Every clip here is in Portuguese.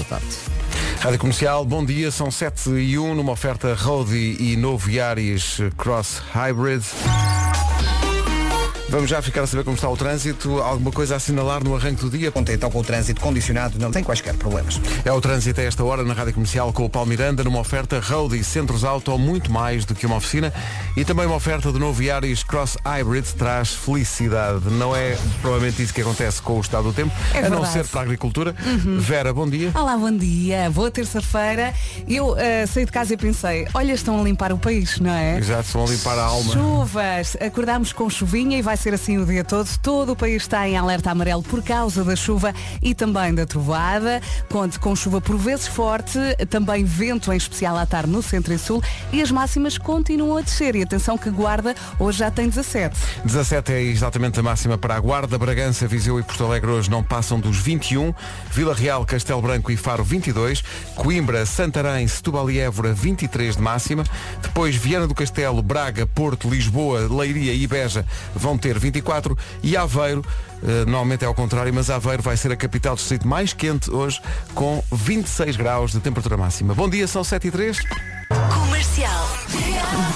da tarde. Rádio Comercial, bom dia, são 7 e 1 numa oferta Road e novo Yaris Cross Hybrid. Vamos já ficar a saber como está o trânsito. Alguma coisa a assinalar no arranque do dia? Contei então com o trânsito condicionado, não tem quaisquer problemas. É o trânsito a esta hora na Rádio Comercial com o Paulo Miranda numa oferta Road e Centros Auto, muito mais do que uma oficina e também uma oferta do novo Yaris Cross Hybrid traz felicidade. Não é provavelmente isso que acontece com o estado do tempo, É a não ser para a agricultura. Vera, bom dia. Olá, bom dia. Boa terça-feira. Eu eh, saí de casa e pensei, olha, estão a limpar o país, não é? Exato, estão a limpar a alma. Chuvas. Acordámos com chuvinha e vai ser assim o dia todo. Todo o país está em alerta amarelo por causa da chuva e também da trovoada. Conte com chuva por vezes forte, também vento em especial à tarde no centro e sul e as máximas continuam a descer. E atenção que Guarda hoje já tem 17. 17 é exatamente a máxima para a Guarda, Bragança, Viseu e Porto Alegre hoje não passam dos 21, Vila Real, Castelo Branco e Faro 22, Coimbra, Santarém, Setúbal e Évora 23 de máxima, depois Viana do Castelo, Braga, Porto, Lisboa, Leiria e Beja vão ter 24 e Aveiro, eh, normalmente é ao contrário, mas Aveiro vai ser a capital do distrito mais quente hoje com 26 graus de temperatura máxima. Bom dia, são 7 e 3. Comercial.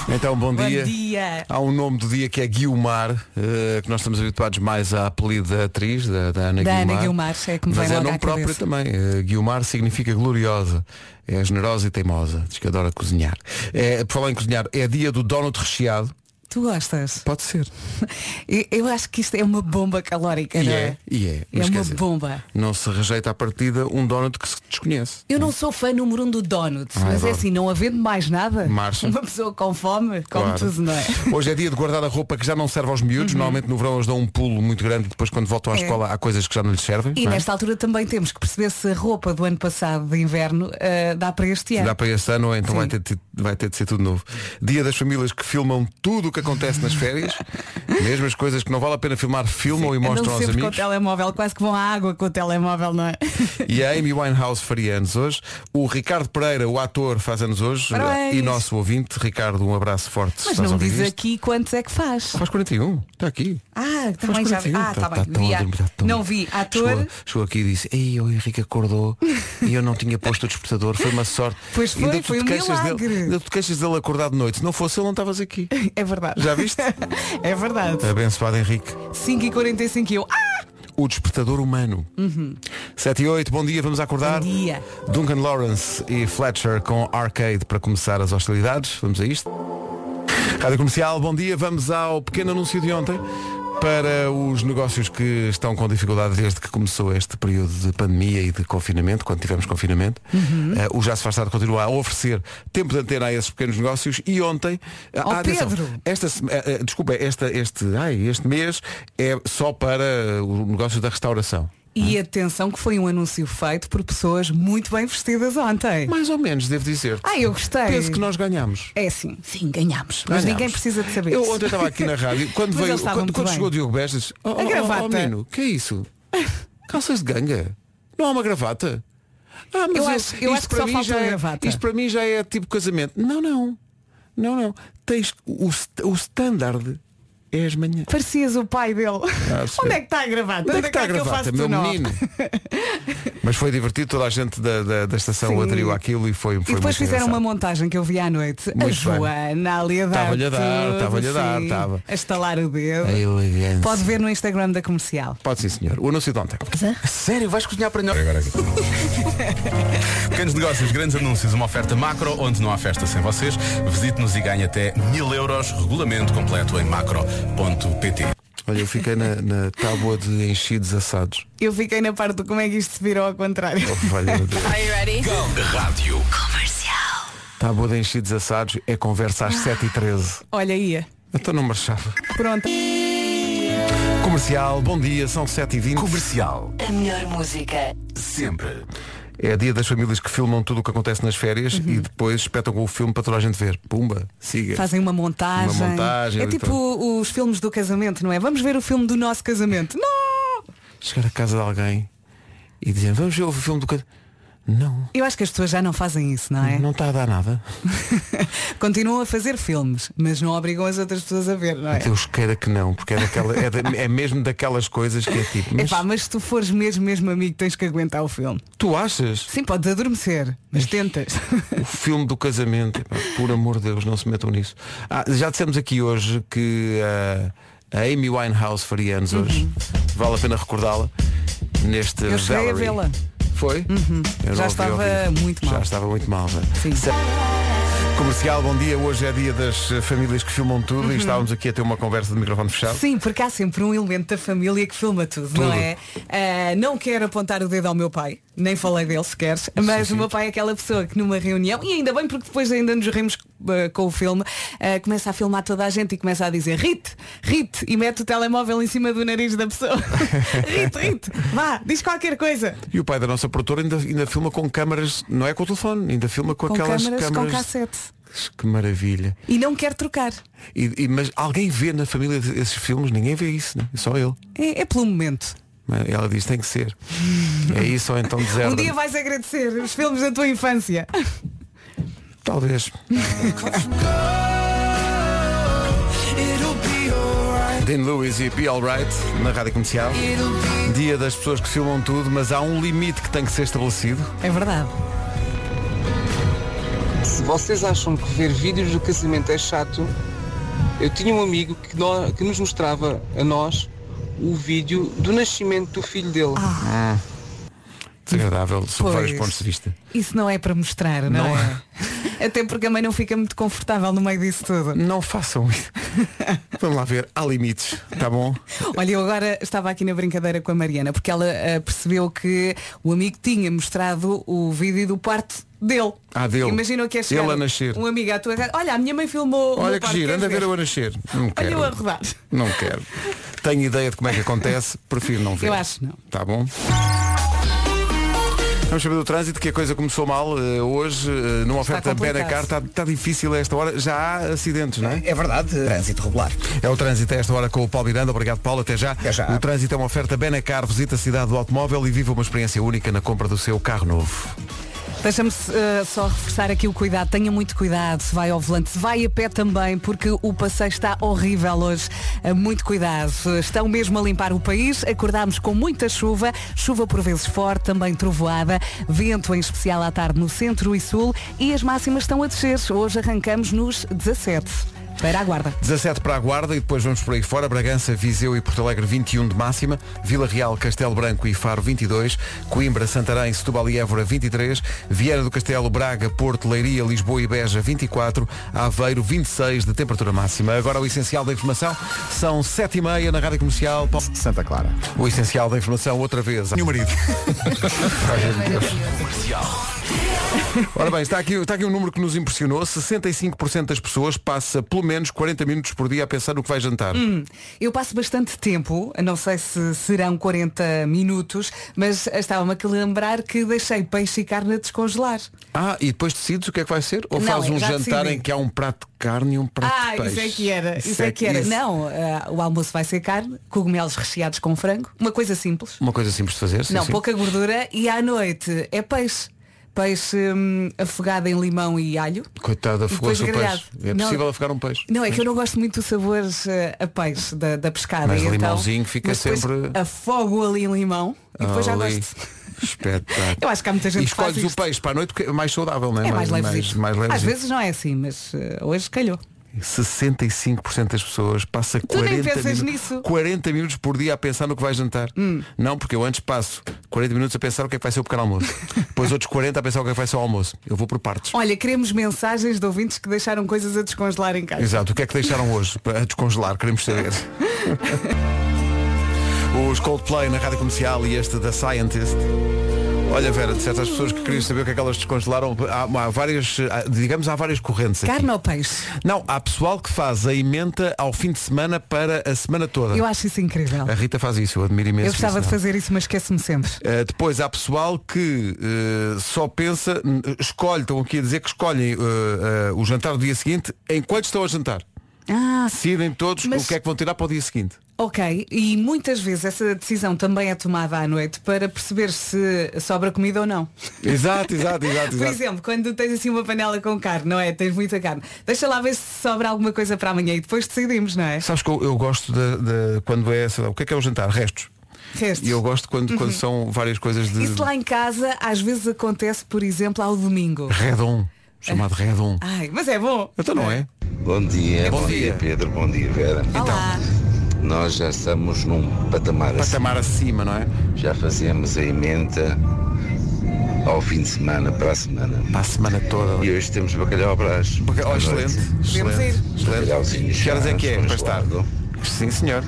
Então, bom dia. Bom dia. Há um nome do dia que é Guilmar, eh, que nós estamos habituados mais à apelido da atriz, da, da Ana Da Guilmar. Ana Guilmar, é que me Mas vem é logo nome próprio cabeça. também. Eh, Guilmar significa gloriosa. É generosa e teimosa. Diz que adora cozinhar. É, por falar em cozinhar, é dia do donut recheado. Tu gostas? Pode ser. Eu, acho que isto é uma bomba calórica, E não é, é? e é. É Mas quer uma dizer, bomba. Não se rejeita à partida um donut que se desconhece. Eu não sou fã número um do donut, Ah, mas é adoro. assim, não havendo mais nada, Marcha. uma pessoa com fome, come Claro. tudo, não é? Hoje é dia de guardar a roupa que já não serve aos miúdos. Normalmente no verão eles dão um pulo muito grande e depois quando voltam à Uhum. É. escola há coisas que já não lhes servem. E é? nesta altura também temos que perceber se a roupa do ano passado de inverno eh, dá para este ano. Dá para este ano, ou então Sim. vai ter, de- vai ter de ser tudo novo. Dia das famílias que filmam tudo o que acontece nas férias. Mesmo as coisas que não vale a pena filmar, filmam e Andam mostram aos sempre com o amigos. telemóvel, quase que vão à água com o telemóvel, não é? E a Amy Winehouse faria anos hoje. O Ricardo Pereira, o ator, faz anos hoje. Parabéns. E nosso ouvinte, Ricardo, um abraço forte. Mas não diz isto. aqui quantos é que faz. Faz 41, está aqui. Ah, também já vi. 41, Ah, tá- tá tá bem. Vi a- dormir, tá tão- Não vi. Ator. Chegou, chegou aqui e disse, ei, o Henrique acordou e eu não tinha posto o despertador, foi uma sorte. Pois foi, foi um milagre. dele, ainda tu te queixas dele acordar de noite. Se não fosse ele, não estavas aqui. É verdade. Já viste? é verdade. Abençoado Henrique. 5h45 eu. Ah! O despertador humano. 7 e 8, bom dia, vamos acordar. Bom dia. Duncan Lawrence e Fletcher com Arcade para começar as hostilidades. Vamos a isto. Rádio Comercial, bom dia. Vamos ao pequeno anúncio de ontem para os negócios que estão com dificuldade desde que começou este período de pandemia e de confinamento, quando tivemos confinamento. Eh, o Já se faz tarde continua a oferecer tempo de antena a esses pequenos negócios e ontem. Ó, ah, atenção, esta, eh, desculpa, esta, este, ai, este mês é só para o negócio da restauração. E atenção que foi um anúncio feito por pessoas muito bem vestidas ontem. Mais ou menos, devo dizer. Ah, eu gostei. Penso que nós ganhamos. É sim, sim, ganhamos. Mas ninguém precisa de saber. Eu ontem estava aqui na rádio, quando veio, quando, quando chegou o Diogo Bestas, oh, oh, oh, gravata. oh, menino, que é isso? Calças de ganga? Não há uma gravata? Ah, mas Eu acho- eu isto acho que para só mim falta já a é, gravata. Isto para mim já é tipo casamento. Não, não. Não, não. Tens o, o standard é as manhãs. Parecias o pai dele. perceber. Onde é que está a gravata? Onde é que está a eu gravata, faço meu menino? Mas foi divertido, toda a gente da, da, da estação Sim. aderiu àquilo e foi, foi E depois muito fizeram uma engraçado. montagem que eu vi à noite. a Muito bem. Joana ali a dar. Estava-lhe a dar, estava-lhe a dar, estava. A estalar o dedo. A elegância. Pode ver no Instagram da comercial. Pode sim, senhor. O anúncio de ontem. Sério, vais cozinhar para nós? Agora aqui. Pequenos negócios, grandes anúncios, uma oferta macro onde não há festa sem vocês. Visite-nos e ganhe até mil euros. Regulamento completo em macro.pt. Olha, eu fiquei na, na tábua de enchidos assados. Eu fiquei na parte do como é que isto se virou ao contrário. Oh. Are you ready? Rádio. Comercial. Tábua de enchidos assados é conversa às 7h13. Olha ia. Então não marchava. Pronto. Comercial, bom dia, são 7h20. Comercial. A melhor música. Sempre. É dia das famílias que filmam tudo o que acontece nas férias Uhum. e depois espetam com o filme para toda a gente ver. Pumba, siga. Fazem uma montagem. Uma montagem, é tipo os filmes do casamento, não é? Vamos ver o filme do nosso casamento. Não! Chegar a casa de alguém e dizer, vamos ver o filme do casamento. Não. Eu acho que as pessoas já não fazem isso, não é? Não está a dar nada. Continuam a fazer filmes, mas não obrigam as outras pessoas a ver, não é? Deus queira que não, porque é, daquela, é, da- é mesmo daquelas coisas que é tipo. Mas Epá, mas se tu fores mesmo, mesmo amigo, tens que aguentar o filme. tu achas? Sim, podes adormecer, mas tentas. O filme do casamento, epá, por amor de Deus, não se metam nisso. Ah, já dissemos aqui hoje que ah, a Amy Winehouse faria anos hoje. Vale a pena recordá-la neste Uhum. Eu cheguei a Valerie. vê-la. Uhum. Foi? Eu Já estava muito mal. Já estava muito mal. Sim. Comercial, bom dia. Hoje é dia das eh, famílias que filmam tudo Uhum. e estávamos aqui a ter uma conversa de microfone fechado. Sim, porque há sempre um elemento da família que filma tudo, não é? Ah, não quero apontar o dedo ao meu pai, nem falei dele sequer, mas o meu pai é aquela pessoa que numa reunião, e ainda bem porque depois ainda nos rimos ah, com o filme, ah, começa a filmar toda a gente e começa a dizer Rite, Rite, e mete o telemóvel em cima do nariz da pessoa. Rite, Rite, vá, diz qualquer coisa. E o pai da nossa produtora ainda, ainda filma com câmaras, não é com o telefone, ainda filma com, Com aquelas câmaras, com câmaras. cassete. Que maravilha. E não quer trocar. E, e- mas alguém vê na família esses filmes? Ninguém vê isso, né? só ele. É, é pelo momento. Ela diz tem que ser. É isso ou então Um deserta. dia vais agradecer os filmes da tua infância. Talvez. Dean Lewis e Be Alright na rádio comercial. Dia das pessoas que filmam tudo, mas há um limite que tem que ser estabelecido. É verdade. Se vocês acham que ver vídeos do casamento é chato, eu tinha um amigo que, nó- que nos mostrava a nós o vídeo do nascimento do filho dele. Desagradável, sob vários pontos de vista. Isso não é para mostrar, não, Não é? Até porque a mãe não fica muito confortável no meio disso tudo. Não façam isso. Vamos lá ver, há limites, tá bom? Olha, eu agora estava aqui na brincadeira com a Mariana, porque ela ah, percebeu que o amigo tinha mostrado o vídeo do parto dele. Ah, dele. Imagina o que é chegar Ele a nascer. um amigo à tua casa. Olha, a minha mãe filmou. Olha que giro, anda a ver eu a nascer. Não Olha quero. eu a rodar. Não quero. Tenho ideia de como é que acontece, prefiro não ver. Eu acho não. Tá bom? Vamos saber do trânsito, que a coisa começou mal eh, hoje, eh, numa oferta. Benacar, está está difícil a esta hora, já há acidentes, não é? É verdade, trânsito regular. É o trânsito a esta hora com o Paulo Miranda, obrigado Paulo, até já. Até já. O trânsito é uma oferta Benacar, visita a cidade do automóvel e viva uma experiência única na compra do seu carro novo. Deixa-me uh, só reforçar aqui o cuidado. Tenha muito cuidado se vai ao volante, se vai a pé também, porque o passeio está horrível hoje. Uh, muito cuidado. Estão mesmo a limpar o país. Acordámos com muita chuva, chuva por vezes forte, também trovoada, vento em especial à tarde no centro e sul e as máximas estão a descer. Hoje arrancamos nos 17. Para a guarda. 17 para a Guarda e depois vamos por aí fora. Bragança, Viseu e Porto Alegre 21 de máxima. Vila Real, Castelo Branco e Faro 22. Coimbra, Santarém, Setúbal e Évora 23. Viana do Castelo, Braga, Porto, Leiria, Lisboa e Beja 24. Aveiro 26 de temperatura máxima. Agora o essencial da informação. São 7 e meia na Rádio Comercial. Santa Clara. O essencial da informação outra vez. Meu marido. Ora bem, está aqui, está aqui um número que nos impressionou. 65% das pessoas passa pelo menos 40 minutos por dia a pensar no que vai jantar. Eu passo bastante tempo, não sei se serão 40 minutos, mas estava-me a lembrar que deixei peixe e carne a descongelar. Ah, e depois decides o que é que vai ser? Ou Não, fazes um jantar decidi. em que há um prato de carne e um prato Ah, de peixe? isso é que era. Isso, é que era. isso- Não, ah, o almoço vai ser carne, cogumelos recheados com frango, uma coisa simples. Uma coisa simples de fazer. sim, não, sim. pouca gordura e à noite é peixe. Peixe hum, afogado em limão e alho. Coitada, depois afogou-se o grelhado. peixe. É Não. possível afogar um peixe. Não, é que eu não gosto muito do sabor eh, a peixe da, da pescada. Mas e então- limãozinho fica mas sempre- Afogo ali em limão e depois já Ali. gosto. Espetáculo. Eu acho que há muita gente e que faz escolhes o peixe para a noite porque é mais saudável, não é? É mais, mais, levezito. mais Às vezes não é assim, mas eh, hoje calhou. 65% das pessoas passa Tu nem 40 pensas minutos, nisso. Hum. 40 minutos por dia a pensar no que vai jantar. Não, porque eu antes passo 40 minutos a pensar o que é que vai ser o pequeno almoço. Depois outros 40 a pensar o que é que vai ser o almoço. Eu vou por partes. Olha, queremos mensagens de ouvintes que deixaram coisas a descongelar em casa. Exato. O que é que deixaram hoje para descongelar? Queremos saber. Os Coldplay na rádio comercial e este da Scientist. Olha, Vera, de certas pessoas que queriam saber o que é que elas descongelaram, há, há várias, há- digamos, há várias correntes aqui. Carne ou peixe? Não, há pessoal que faz a emenda ao fim de semana para a semana toda. Eu acho isso incrível. A Rita faz isso, eu admiro imenso. Eu gostava isso, de não. fazer isso, mas esqueço-me sempre. Uh, depois há pessoal que uh, só pensa, escolhe, estão aqui a dizer que escolhem uh, o jantar do dia seguinte enquanto estão a jantar. Ah, Decidem todos Mas- o que é que vão tirar para o dia seguinte. Ok, e muitas vezes essa decisão também é tomada à noite para perceber se sobra comida ou não. Exato, exato, exato, Por exato. exemplo, quando tens assim uma panela com carne, não é? Tens muita carne. Deixa lá ver se sobra alguma coisa para amanhã e depois decidimos, não é? Sabes que eu, eu gosto de, de- quando é, lá, o que é que é o jantar? Restos. Restos. E eu gosto quando, quando são várias coisas de Isso lá em casa às vezes acontece, por exemplo, ao domingo. redom, chamado redom. Ai, mas é bom. Então não é? Bom dia, Bom bom, dia. dia. Pedro, bom dia Vera. Olá. Nós já estamos num patamar assim. Patamar acima, não é? Já fazemos a emenda ao fim de semana, para a semana. Para a semana toda. E hoje temos bacalhau à brás. Baca- oh, excelente, Podemos ir. excelente. Bacalhauzinho Que horas é que é para estar? Sim, senhor.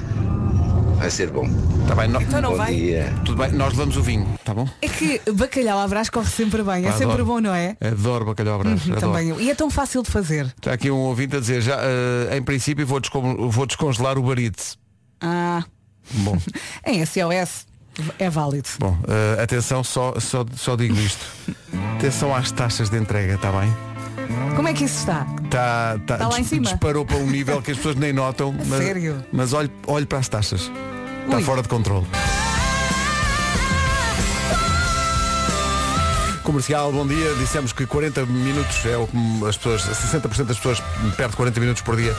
Vai ser bom. Está bem, no- Então não bom vai. dia. tudo bem, nós levamos o vinho, tá bom? É que bacalhau à brás corre sempre bem. É sempre bom, não é? Adoro bacalhau à brás. adoro. Também. E é tão fácil de fazer. Está aqui um ouvinte a dizer, já, eh, em princípio vou, descon- vou descongelar o barite. Ah, Bom, em SOS é válido. bom eh, atenção, só, só, só digo isto. Atenção às taxas de entrega, está bem? Como é que isso está? Tá, tá, Tá lá em cima? Disparou para um nível que as pessoas nem notam. mas, sério? Mas olhe, olhe para as taxas. Está Ui. fora de controle. Comercial, bom dia. Dissemos que 40 minutos é o que as pessoas, 60% das pessoas perde 40 minutos por dia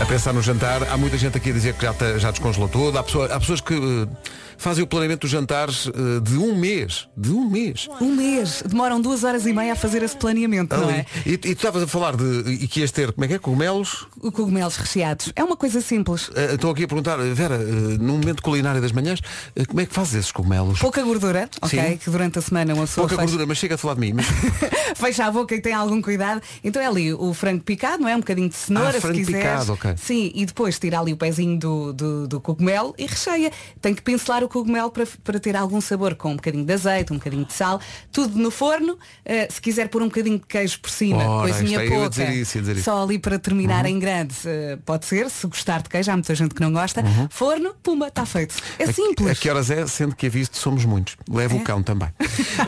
a pensar no jantar. Há muita gente aqui a dizer que já, tá- já descongelou tudo. Há, pessoa- há pessoas que eh, fazem o planeamento dos jantares eh, de um mês. De um mês. Um mês. Demoram duas horas e meia a fazer esse planeamento, não Ali. é? E, e tu estavas a falar de e que ias ter, como é que é? Cogumelos? Cogumelos recheados. É uma coisa simples. Eh, Estou aqui a perguntar, Vera, eh, num momento culinário das manhãs, como é que fazes esses cogumelos? Pouca gordura, ok? Sim. Que durante a semana uma pessoa Pouca fecha, gordura, mas chega a falar de mim. Mas, fecha a boca e tem algum cuidado. Então é ali o frango picado, não é? Um bocadinho de cenoura, Ah, se frango quiseres. picado, ok. Sim, e depois tira ali o pezinho do, do, do cogumelo e recheia. Tem que pincelar o cogumelo para, para ter algum sabor, com um bocadinho de azeite, um bocadinho de sal, tudo no forno. Eh, se quiser pôr um bocadinho de queijo por cima, Ora, coisinha pouca, dizer isso, ia dizer isso. só ali para terminar em grande, eh, pode ser, se gostar de queijo, há muita gente que não gosta. Forno, pumba, está feito. É a, simples. a que horas é? Sendo que aviso somos muitos. Leva o cão também.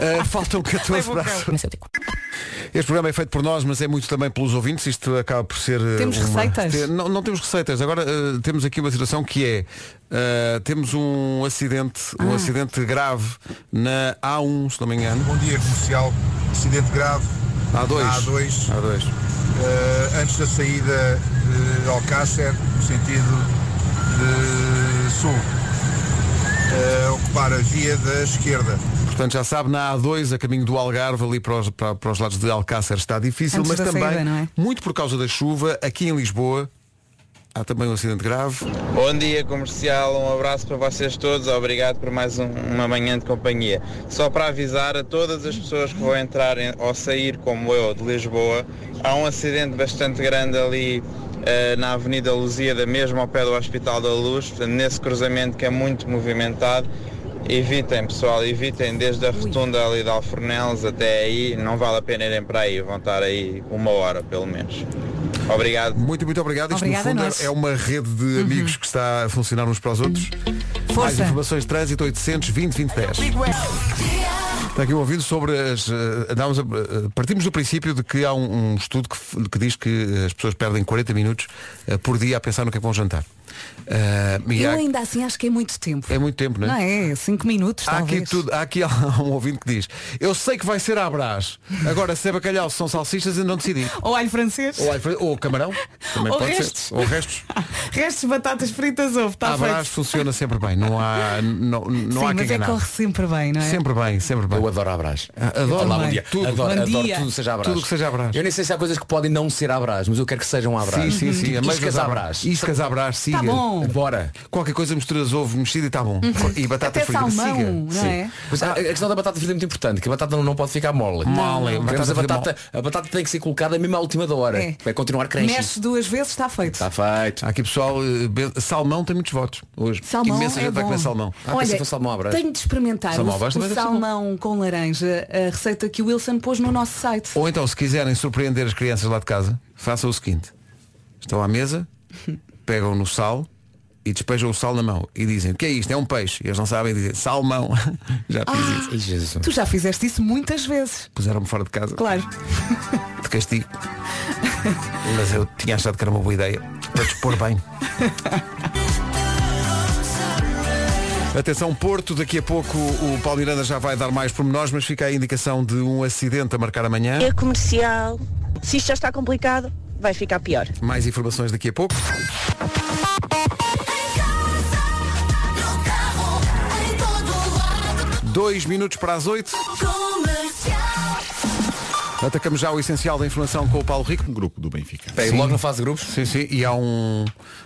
Eh, faltam 14 Leva o para cão. as- Este programa é feito por nós, mas é muito também pelos ouvintes. Isto acaba por ser. eh, Temos uma- receitas? Não, não temos receitas. Agora eh, temos aqui uma situação que é. Eh, temos um acidente, um Ah. acidente grave na A1, se não me engano. Bom dia comercial, acidente grave A2. na A2, A2. eh, antes da saída de Alcácer, no sentido de sul, Eh, ocupar a via da esquerda. Portanto, já sabe, na A2, a caminho do Algarve, ali para os, para, para os lados de Alcácer está difícil, Antes mas também, saída, é? muito por causa da chuva, aqui em Lisboa, há também um acidente grave. Bom dia comercial, um abraço para vocês todos, obrigado por mais um- uma manhã de companhia. Só para avisar a todas as pessoas que vão entrar em- ou sair como eu de Lisboa, há um acidente bastante grande ali eh, na Avenida Lusíada, mesmo ao pé do Hospital da Luz, portanto, nesse cruzamento que é muito movimentado. Evitem pessoal, evitem desde a rotunda ali de Alfornelos até aí, não vale a pena irem para aí, vão estar aí uma hora pelo menos. Obrigado. Muito, muito obrigado. Isto, Obrigada no fundo, nós. é uma rede de amigos que está a funcionar uns para os outros. Mais Força. informações de trânsito 820 2010. Está aqui um ouvido sobre as. a- eh, partimos do princípio de que há um, um estudo que, que diz que as pessoas perdem 40 minutos eh, por dia a pensar no que é que vão jantar. E Eu há- ainda assim acho que é muito tempo. é muito tempo, não é? Não é? Cinco minutos, Há aqui, talvez. tudo, há aqui um ouvinte que diz Eu sei que vai ser à brás Agora se é bacalhau, se são salsichas ainda não decidi Ou alho francês. Ou, alfre- ou camarão Também Ou pode restos. ser Ou restos Restos de batatas fritas ovo, está À Tá feito. brás funciona sempre bem Não há, não, não Sim, há que mas é enganar corre sempre bem, não é? Sempre bem, sempre bem Eu adoro Abrás. Adoro Olá, bom dia. Tudo. Adoro, Bom adoro dia. tudo que seja Abrás. Tudo que seja à brás. Eu nem sei se há coisas que podem não ser Abrás, mas eu quero que sejam Abrás. Sim, sim, sim que é à. Iscas à brás, siga Tá bom. Bora. Qualquer coisa misturas ovo mexido e está bom E batata Até frita, salmão, siga não Sim. é? Mas a, a questão da batata frita é muito importante, que a batata não, não pode ficar mole. Mole, batata a, batata, a batata tem que ser colocada mesmo à última da hora. É. Vai continuar crunchy. Mexe duas vezes, está feito. Está feito. Há aqui pessoal, eh, salmão tem muitos votos hoje Salmão Imensa é gente vai bom. comer salmão Ah, pensei Olha, fosse salmão à brás. tenho de experimentar Salmão à o, brás o também deve ser salmão com laranja, a receita que o Wilson pôs no nosso site. Ou então, se quiserem surpreender as crianças lá de casa, façam o seguinte. Estão à mesa, pegam no sal e despejam o sal na mão e dizem, o que é isto? É um peixe. E eles não sabem dizer, salmão. Já fiz isso. Ai, Jesus. Tu já fizeste isso muitas vezes. Puseram-me fora de casa, Claro. de castigo. Mas eu tinha achado que era uma boa ideia, para dispor bem. Atenção Porto, daqui a pouco o Paulo Miranda já vai dar mais pormenores, mas fica a indicação de um acidente a marcar amanhã. É comercial. Se isto já está complicado, vai ficar pior. Mais informações daqui a pouco. Dois minutos para as oito. Atacamos já o essencial da informação com o Paulo Rico. Grupo do Benfica. Bem, logo na fase de grupos. Sim, sim. E há um,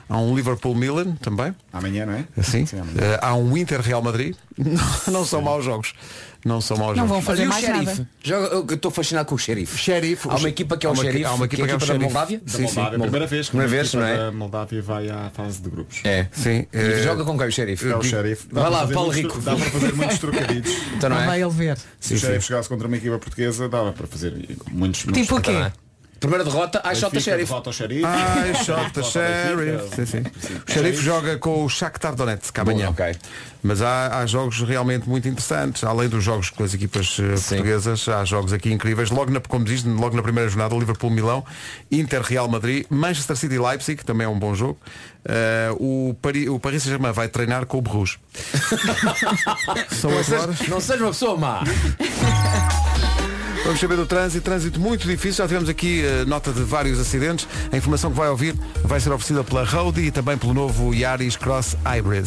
há um Liverpool Milan também. Amanhã, não é? Sim, amanhã. Eh, há um Inter Real Madrid. Não, não são maus jogos. Não são maus Não vão jogos. fazer o mais xerife? nada. Joga- eu estou fascinado com o xerife. Xerife. Há uma equipa que é o uma- xerife. há uma equipa que é o da xerife. Moldávia. Da Sim, sim. Moldávia, primeira vez que Primeira uma vez, equipa não é? da Moldávia vai à fase de grupos. É. Sim. E eh, joga com quem o xerife? É o xerife. Dá Vai para lá, fazer Paulo muitos Rico. Dá para fazer muitos trocadilhos. Então não Lá é? vai ele ver. Se o xerife chegasse contra uma equipa portuguesa, dava para fazer muitos muitos Tipo o quê? É? Primeira derrota, ai Xota Benfica, xerife. derrota ao xerife. Shota Derrota ao Sheriff. Sim, sim. O Sheriff joga com o Shakhtar Donetsk amanhã. Bom, ok. Mas há, há jogos realmente muito interessantes. Além dos jogos com as equipas eh, Sim. portuguesas, há jogos aqui incríveis. Logo na, como diz, logo na primeira jornada, Liverpool-Milão, Inter-Real Madrid, Manchester City-Leipzig, que também é um bom jogo. Eh, o, Paris, o Paris Saint-Germain vai treinar com o Bruges. São as horas. Não seja uma pessoa má. Vamos saber do trânsito, trânsito muito difícil. Já tivemos aqui eh, nota de vários acidentes. A informação que vai ouvir vai ser oferecida pela Roadie e também pelo novo Yaris Cross Hybrid.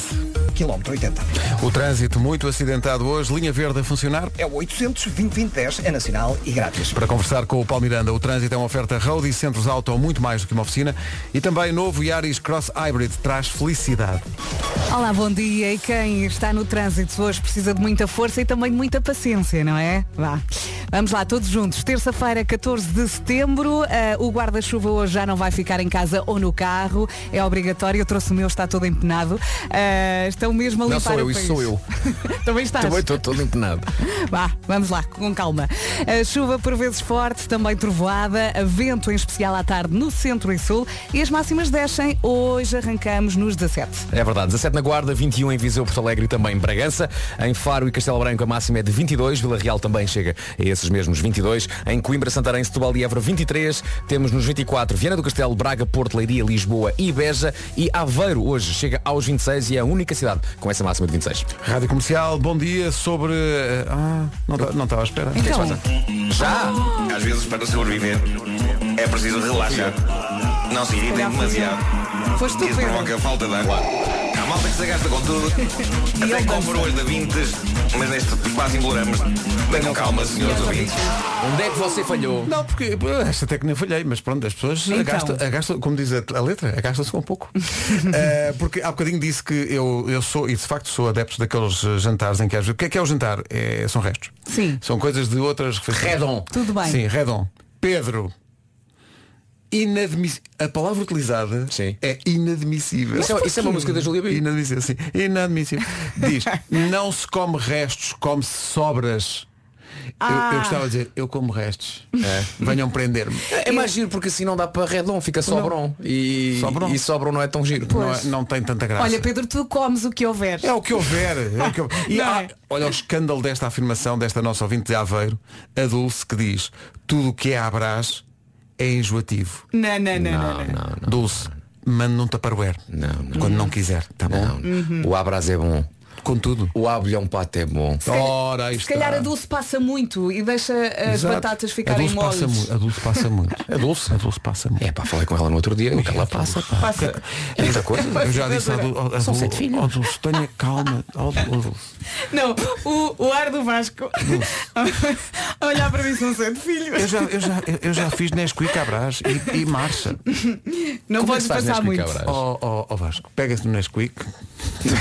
Quilómetro 80. O trânsito muito acidentado hoje, linha verde a funcionar. É o 800 2010 é nacional e grátis. Para conversar com o Paulo Miranda, o trânsito é uma oferta Roadie, centros auto muito mais do que uma oficina. E também novo Yaris Cross Hybrid traz felicidade. Olá, bom dia. E quem está no trânsito hoje precisa de muita força e também de muita paciência, não é? Vá. Vamos lá, todos juntos. Terça-feira, 14 de setembro. eh, o guarda-chuva hoje já não vai ficar em casa ou no carro. É obrigatório. Eu trouxe o meu, está todo empenado. Eh, estão mesmo a Não limpar sou eu, isso sou eu. também estás. Também estou todo empenado. Vá, vamos lá, com calma. A chuva por vezes forte, também trovoada, vento em especial à tarde no centro e sul e as máximas descem. Hoje arrancamos nos 17. É verdade, 17 na Guarda, 21 em Viseu, Porto Alegre e também em Bragança. Em Faro e Castelo Branco a máxima é de 22, Vila Real também chega a esses mesmos 22. Em Coimbra, Santarém, Setúbal e Évora 23. Temos nos 24 Viana do Castelo, Braga, Porto, Leiria, Lisboa e Beja. E Aveiro hoje chega aos 26 e é a única cidade com essa máxima de 26. Rádio Comercial, bom dia sobre. eh, Ah, não ta- não estava à espera. Então, Já! Às vezes, para sobreviver, é preciso relaxar. Não se irritem demasiado. foste tu, Isso provoca falta de água. Malta que se gasta com tudo. Até compra hoje da Vintes, mas neste espaço imploramos. Tenham calma, senhores ouvintes. Onde é que você falhou? Não, porque esta até que nem falhei, mas pronto, as pessoas Então. agastam, agastam, como diz a, a letra, agastam-se com um pouco. Eh, porque há bocadinho disse que eu, eu sou, e de facto sou adepto daqueles eh, jantares em que às vezes. O que é que é o jantar? É, são restos. Sim. São coisas de outras refeições. Redon. Tudo bem. Sim, redon. Pedro. Inadmissível. A palavra utilizada Sim. é inadmissível. Isso é, isso é uma música da Julia B. Inadmissível, sim. Inadmissível. Diz, não se come restos, come-se sobras. Eu, Ah. eu gostava de dizer, eu como restos. Venham prender-me. É mais giro porque assim não dá para Redon, fica Sobron. E Sobron. e Sobron não é tão giro. Não, é- não tem tanta graça. Olha, Pedro, tu comes o que houver. É o que houver. É o que houver. E Não há- é? olha o escândalo desta afirmação desta nossa ouvinte de Aveiro, a Dulce, que diz tudo o que é Abrás é enjoativo. Não, não, não, não. não. não. Dulce, mande num tupperware. Não, não. Quando não quiser, tá bom? Não. O Abras é bom. Com tudo. O abelhão pato é bom. Ora, aí Se calhar a Dulce passa muito e deixa as Exato. batatas a ficarem passa moles. muito. A Dulce passa muito. É Dulce? A Dulce passa muito. É pá, falei com ela no outro dia. O que ela passa, pá. Passa. É muita coisa. Eu já disse à Dulce, São Dulce, sete filhos. oh, Dulce, tenha calma. Oh, Dulce. Não, o, o ar do Vasco a olhar para mim são sete filhos. Eu já, eu já, eu- já fiz Nesquik Abrás e, e marcha. Não Como é podes se passar Nesquik, muito. Ó oh, oh, Vasco, pega-se no Nesquik.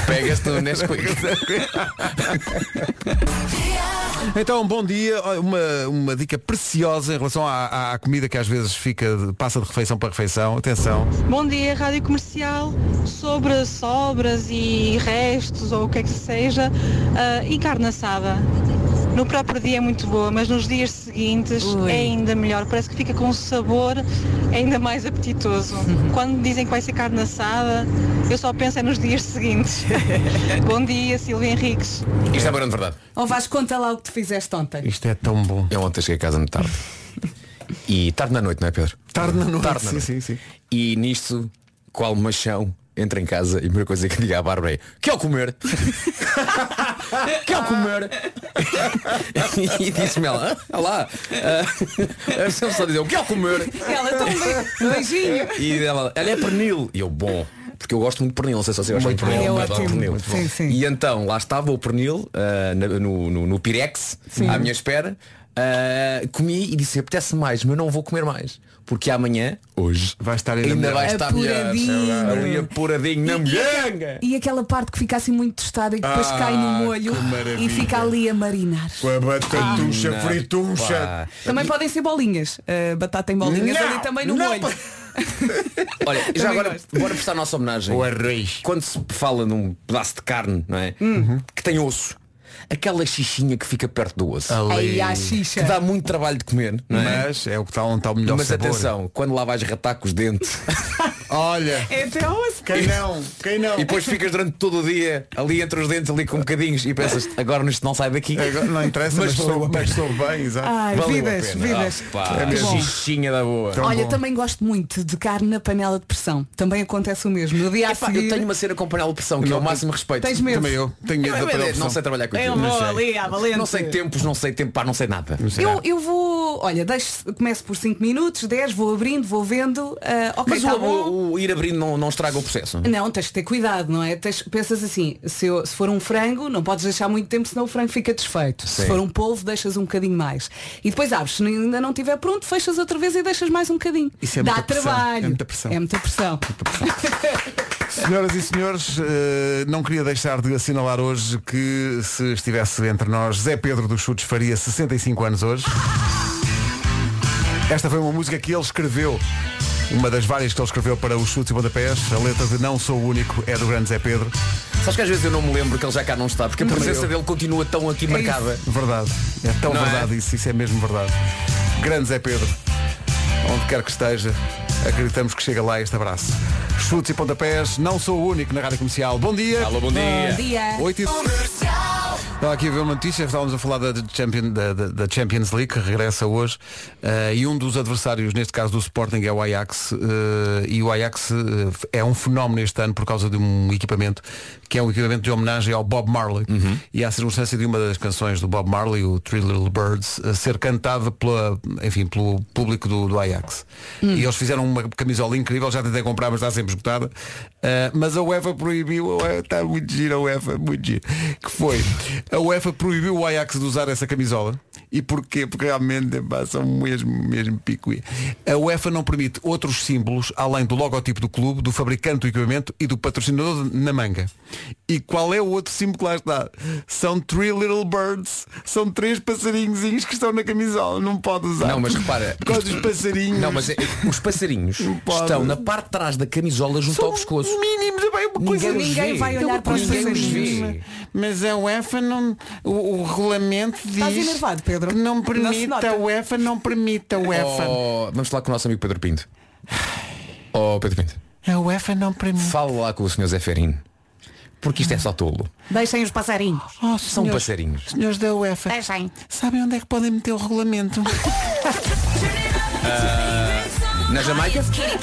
Pegas no Nesquik. Então, bom dia. Uma, uma dica preciosa em relação à, à comida que às vezes fica, passa de refeição para refeição. Atenção. Bom dia, Rádio Comercial. Sobre sobras e restos ou o que é que seja, ah, e carne assada. No próprio dia é muito boa, mas nos dias seguintes Ui. é ainda melhor. Parece que fica com um sabor ainda mais apetitoso. Quando dizem que vai ser carne assada, eu só penso é nos dias seguintes. Bom dia, Silvia Henriques. Isto é barulho de verdade. Ó Vasco, conta lá o que tu fizeste ontem. Isto é tão bom. Eu ontem cheguei a casa muito tarde. E tarde na noite, não é Pedro? Tarde na noite. Tarde na sim, noite. sim, sim. E nisto, qual machão, entro em casa e a primeira coisa que digo à Bárbara é Quer comer? Quer comer? e disse-me ela, ah, lá, uh, só dizer, quer comer? Ela também. Beijinho. E ela, ela é pernil. E eu, bom. Porque eu gosto muito de pernil, não sei se vocês gostam de bom. pernil. É eu adoro ótimo. pernil. Sim, sim. E então, lá estava o pernil ah, na- no, no, no Pirex, Sim. à minha espera. Ah, comi e disse, apetece mais, mas não vou comer mais. Porque amanhã, hoje, vai estar ainda, melhor. vai estar melhor. Apuradinho. Ali apuradinho na molhanga. E aquela parte que fica assim muito tostada e que depois Ah, cai no molho e fica ali a marinar. Com a batatucha Ah, fritucha. pá. Também podem ser bolinhas. Uh, batata em bolinhas Não, ali também no não, molho. Olha, já Também agora, gosto. bora prestar a nossa homenagem. O arroz. Quando se fala num pedaço de carne, não é? Que tem osso. Aquela xixinha que fica perto do osso. Ai, a xixa. Que dá muito trabalho de comer, não é? Mas é o que está onde está o melhor Mas sabor. atenção, quando lá vais ratar com os dentes Olha, É osso. Quem não? Quem não? e depois ficas durante todo o dia ali entre os dentes, ali com bocadinhos e pensas, agora nisto não sai daqui. agora não interessa, mas, Mas valeu sou, a mas sou bem, exato. Ai, Valeu vidas, vidas. Ah, É mesmo. xixinha da boa. Tão Olha, bom. também gosto muito de carne na panela de pressão. Também acontece o mesmo. No dia a seguir. eu tenho uma cena com panela de pressão que é Não, o máximo respeito. Tens medo? Também eu tenho medo Eu, eu, panela não sei trabalhar com Eu vou Não sei. ali à valente. Não sei tempos, não sei tempo, pá, não sei nada. Eu, eu vou, olha, deixo, começo por 5 minutos, 10, vou abrindo, vou vendo. ah, ok, Mas tá o, bom. Ir abrindo não, não estraga o processo. Não, tens que ter cuidado, não é? Tens- pensas assim, se, eu- se for um frango, não podes deixar muito tempo, senão o frango fica desfeito. Se Sim. for um polvo, deixas um bocadinho mais. E depois abres, se ainda não estiver pronto, fechas outra vez e deixas mais um bocadinho. Isso é Dá muita pressão, trabalho. é muita pressão. É muita pressão. Senhoras e senhores, eh, não queria deixar de assinalar hoje que se estivesse entre nós Zé Pedro dos Chutes faria 65 anos hoje. Esta foi uma música que ele escreveu, uma das várias que ele escreveu para os Chutes e Pontapés. A letra de Não Sou o Único é do grande Zé Pedro. Sabes que às vezes eu não me lembro que ele já cá não está, porque a presença dele continua tão aqui marcada. Verdade. É tão Não é? verdade isso, isso é mesmo verdade. Grande Zé Pedro. Onde quer que esteja, acreditamos que chega lá este abraço. Chutes e pontapés, não sou o único na rádio comercial. Bom dia. Alô, bom dia. Bom dia. Oito e... Estava aqui a ver uma notícia, estávamos a falar da, Champion- da- da- Champions League, que regressa hoje, eh, e um dos adversários, neste caso do Sporting, é o Ajax, eh, e o Ajax eh, é um fenómeno este ano por causa de um equipamento, que é um equipamento de homenagem ao Bob Marley, e há a circunstância de uma das canções do Bob Marley, o Three Little Birds, a ser cantada pela, enfim, pelo público do, do Ajax. E eles fizeram uma camisola incrível, já tentei comprar, mas está sempre esgotada. Eh, mas a UEFA proibiu, está muito giro a UEFA, muito giro. Que foi, a UEFA proibiu o Ajax de usar essa camisola. E porquê? Porque realmente pá, são mesmo, mesmo picuí. A UEFA não permite outros símbolos, além do logotipo do clube, do fabricante do equipamento e do patrocinador na manga. E qual é o outro símbolo que lá está? São Three Little Birds. São três passarinhos que estão na camisola. Não pode usar. Não, mas repara. Por causa dos passarinhos. Não, mas é- os passarinhos estão na parte de trás da camisola junto ao pescoço. mínimos, é bem uma coisa Ninguém Ninguém vai olhar para os passarinhos. Mas a UEFA não. O, o regulamento diz Estás enervado, Pedro? Que não permite, nota. a UEFA não permite, a UEFA. Oh, vamos falar com o nosso amigo Pedro Pinto. Oh, Pedro Pinto. A UEFA não permite. Fala lá com o Sr. Zé Ferino. Porque isto é só tolo. Deixem os passarinhos. Oh, São senhores, passarinhos. senhores da UEFA. Deixem. Sabem onde é que podem meter o regulamento? Na Jamaica? Katy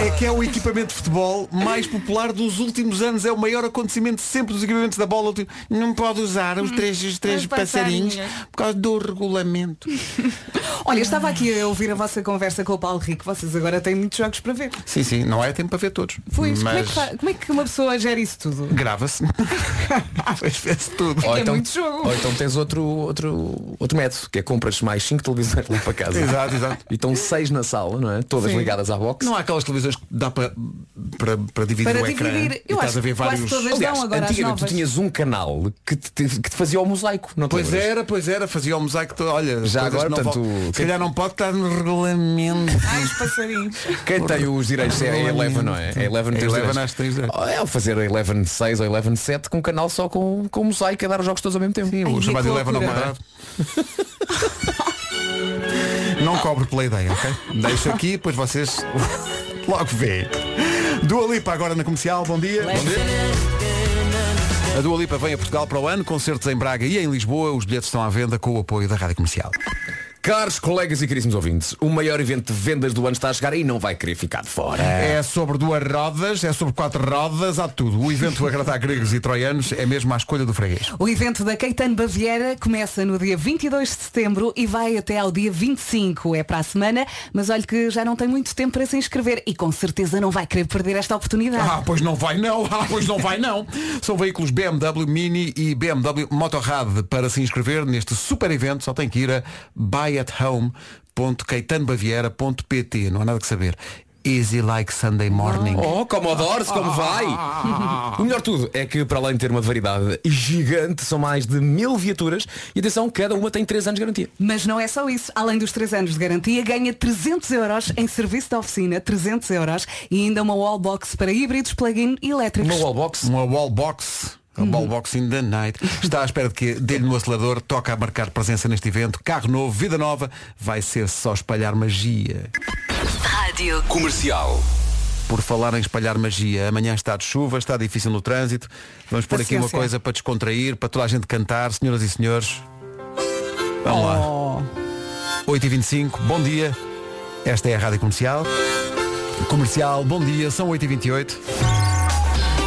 É que é o equipamento de futebol mais popular dos últimos anos. É o maior acontecimento sempre dos equipamentos da bola. Não pode usar os três, os três Os passarinhos por causa do regulamento. Olha, estava aqui a ouvir a vossa conversa com o Paulo Rico. Vocês agora têm muitos jogos para ver. Sim, sim, não é tempo para ver todos. Pois, como, é Mas que fa- como é que uma pessoa gera isso tudo? grava-se. Depois vê-se tudo. Ou é então, muito jogo. ou então tens outro, outro, outro método, que é compras mais 5 televisões lá para casa. Exato, exato. E estão 6 na sala, não é? Todas Sim. ligadas à box. Não há aquelas televisões que dá para, para, para dividir Para o ecrã. dividir. e Eu estás acho a ver vários. Aliás, antigamente tu tinhas um canal que te, que te fazia o mosaico, não Pois lembras? era, pois era, fazia o mosaico. Olha, Já coisas agora, não portanto, o- Se calhar não pode estar no regulamento. Ai, os passarinhos. Quem tem os direitos é a Eleven, não é? A Eleven os Eleven direitos. Oh, É o fazer a Eleven 6 ou a Eleven 7 com um canal só com, com mosaico a dar os jogos todos ao mesmo tempo. Sim, o chamado Eleven ao loucura. quadrado. Não cobre pela ideia, ok? Deixo aqui, depois vocês logo vêem. Dua Lipa agora na comercial, bom dia. Bom dia. A Dua Lipa vem a Portugal para o ano, concertos em Braga e em Lisboa. Os bilhetes estão à venda com o apoio da Rádio Comercial. Caros colegas e caríssimos ouvintes, o maior evento de vendas do ano está a chegar e não vai querer ficar de fora. É sobre duas rodas, é sobre quatro rodas, há tudo. O evento agradar gregos e troianos é mesmo a escolha do freguês. O evento da Caetano Baviera começa no dia 22 de setembro e vai até ao dia 25. É para a semana, mas olha que já não tem muito tempo para se inscrever e com certeza não vai querer perder esta oportunidade. Ah, pois não vai não, ah, pois não vai não. São veículos BMW Mini e BMW Motorrad para se inscrever neste super evento, só tem que ir a buyathome.caetanobaviera.pt Não há nada que saber. Easy like Sunday morning. Oh, Commodore-se, como vai? O melhor de tudo é que, para além de ter uma variedade gigante, são mais de mil viaturas e atenção, cada uma tem 3 anos de garantia. Mas não é só isso. Além dos 3 anos de garantia, ganha 300 euros em serviço de oficina, 300 euros e ainda uma wallbox para híbridos, plug-in e elétricos. Uma wallbox? Uma wallbox. A wallbox in the night. Está à espera de que dê-lhe no acelerador, toca a marcar presença neste evento. Carro novo, vida nova, vai ser só espalhar magia. Rádio Comercial. Por falar em espalhar magia, amanhã está de chuva, está difícil no trânsito. Vamos pôr aqui uma Paciência. coisa para descontrair, para toda a gente cantar, senhoras e senhores. Vamos lá. Oh. 8h25, bom dia. Esta é a Rádio Comercial. Comercial, bom dia, são 8h28.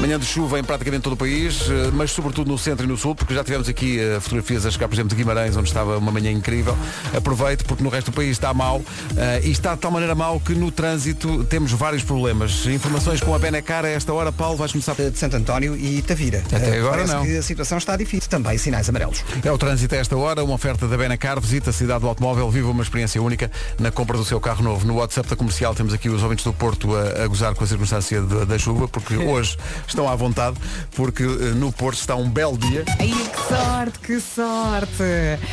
Manhã de chuva em praticamente todo o país, eh, mas sobretudo no centro e no sul, porque já tivemos aqui eh, fotografias a chegar, por exemplo, de Guimarães, onde estava uma manhã incrível. Aproveito, porque no resto do país está mal eh, e está de tal maneira mal que no trânsito temos vários problemas. Informações com a Benacar a esta hora, Paulo, vais começar De Santo António e Tavira. Até agora parece não. a situação está difícil. Também sinais amarelos. É o trânsito a esta hora, uma oferta da Benacar, visita a cidade do automóvel, viva uma experiência única na compra do seu carro novo. No WhatsApp da comercial temos aqui os ouvintes do Porto a, a gozar com a circunstância da chuva, porque hoje estão à vontade, porque eh, no Porto está um belo dia. Ai, que sorte, que sorte.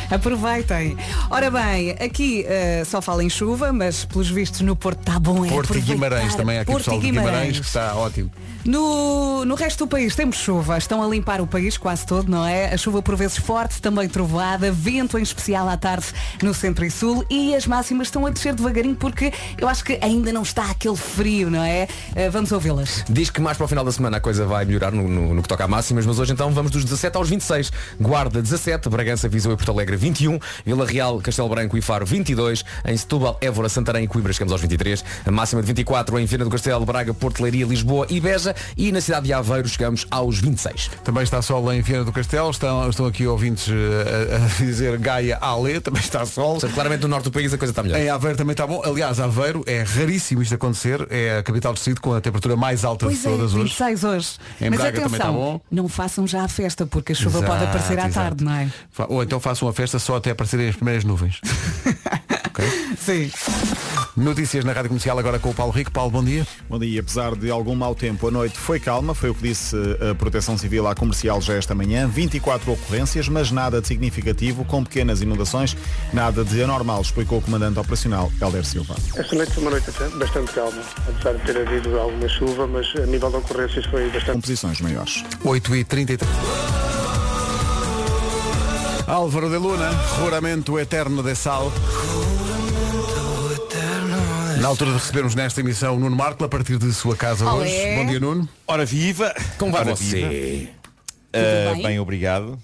Aproveitem. Ora bem, aqui eh, só fala em chuva, mas pelos vistos no Porto está bom. É Porto e. Guimarães também, há aqui Porto pessoal e de Guimarães que está ótimo. No, no resto do país temos chuva, estão a limpar o país quase todo, não é? A chuva por vezes forte, também trovoada, vento em especial à tarde no centro e sul e as máximas estão a descer devagarinho porque eu acho que ainda não está aquele frio, não é? Eh, vamos ouvi-las. Diz que mais para o final da semana a coisa vai melhorar no, no- no que toca a máximas, mas hoje então vamos dos 17 aos 26. Guarda 17, Bragança, Viseu e Porto Alegre 21, Vila Real, Castelo Branco e Faro 22, em Setúbal, Évora, Santarém e Coimbra chegamos aos 23, a máxima de 24 em Viana do Castelo, Braga, Porto Leiria, Lisboa e Beja e na cidade de Aveiro chegamos aos 26. Também está sol em Viana do Castelo, estão, estão aqui ouvintes eh, a, a dizer Gaia Ale, também está sol. Portanto, claramente no norte do país a coisa está melhor. Em Aveiro também está bom. Aliás, Aveiro é raríssimo isto acontecer. É a capital do distrito com a temperatura mais alta Pois de é, todas hoje. 26 hoje. Em Mas Braga também atenção, está bom. não façam já a festa porque a chuva pode Exato, aparecer à exato. tarde, não é? Ou então façam uma festa só até aparecerem as primeiras nuvens. Ok? Sim. Notícias na Rádio Comercial agora com o Paulo Rico. Paulo, bom dia. Bom dia. Apesar de algum mau tempo, a noite foi calma, foi o que disse a Proteção Civil à comercial já esta manhã. 24 ocorrências, mas nada de significativo, com pequenas inundações, nada de anormal, explicou o comandante operacional Helder Silva. Esta noite foi uma noite bastante calma, apesar de ter havido alguma chuva, mas a nível de ocorrências foi bastante. Composições maiores. 8 e 33 Álvaro de Luna, Juramento Eterno de Sal. Na altura de recebermos nesta emissão Nuno Marco, a partir de sua casa Olé. hoje. Bom dia, Nuno. Ora viva! Como vai Ora você? Ah, bem? bem? obrigado.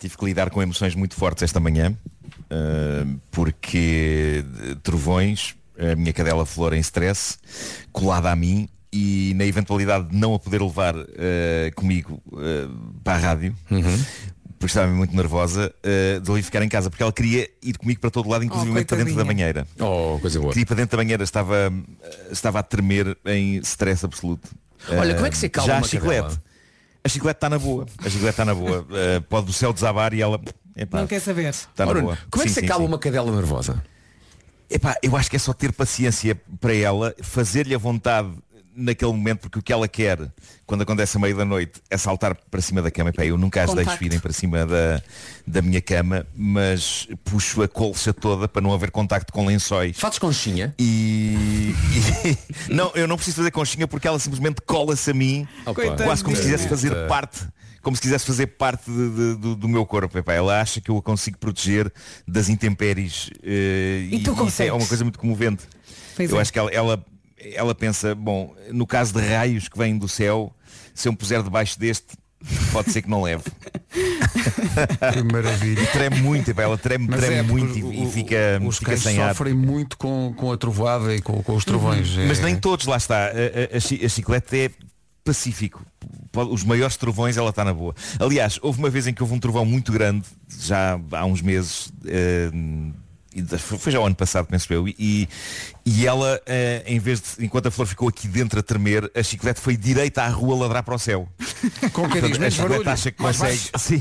Tive que lidar com emoções muito fortes esta manhã, ah, porque trovões, a minha cadela Flor em stress, colada a mim, e na eventualidade de não a poder levar ah, comigo ah, para a rádio, porque estava muito nervosa, uh, resolvi ficar em casa, porque ela queria ir comigo para todo lado, inclusive para dentro da banheira. Oh, coisa boa. Queria ir para dentro da banheira, estava, uh, estava a tremer em stress absoluto. Olha, Uh, como é que se acalma Já a uma chiclete. cadela? A chiclete está na boa. A chiclete está na boa. Uh, pode o céu desabar e ela. Epá, Não quer saber. Está na boa. Como é que Sim, se acalma sim. uma cadela nervosa? Epá, eu acho que é só ter paciência para ela, fazer-lhe a vontade naquele momento, porque o que ela quer, quando acontece a meio da noite, é saltar para cima da cama. Epá, eu nunca as deixo Contacto. virem para cima da, da minha cama, mas puxo a colcha toda para não haver contacto com lençóis. Fazes conchinha? E, e- não, eu não preciso fazer conchinha porque ela simplesmente cola-se a mim, quase como se quisesse fazer parte como se quisesse fazer parte de- de- do, do meu corpo. Epá, ela acha que eu a consigo proteger das intempéries eh, E tu isso é consegues. uma coisa muito comovente. Pois eu é. acho que ela, ela, ela pensa, bom, no caso de raios que vêm do céu, se eu me puser debaixo deste, pode ser que não leve. Que maravilha. E treme muito, ela treme, Mas treme é, muito o- e, fica, Os fica sem ar. sofrem muito com, com a trovada e com, com os trovões. Mas É- nem todos, lá está. A, a- a chiclete é pacífico. Os maiores trovões ela está na boa. Aliás, houve uma vez em que houve um trovão muito grande, já há uns meses, e foi já o ano passado, penso eu, e, e ela, eh, em vez de, enquanto a flor ficou aqui dentro a tremer, a chiclete foi direita à rua ladrar para o céu. Com diz Portanto, a chiclete acha que consegue, sim,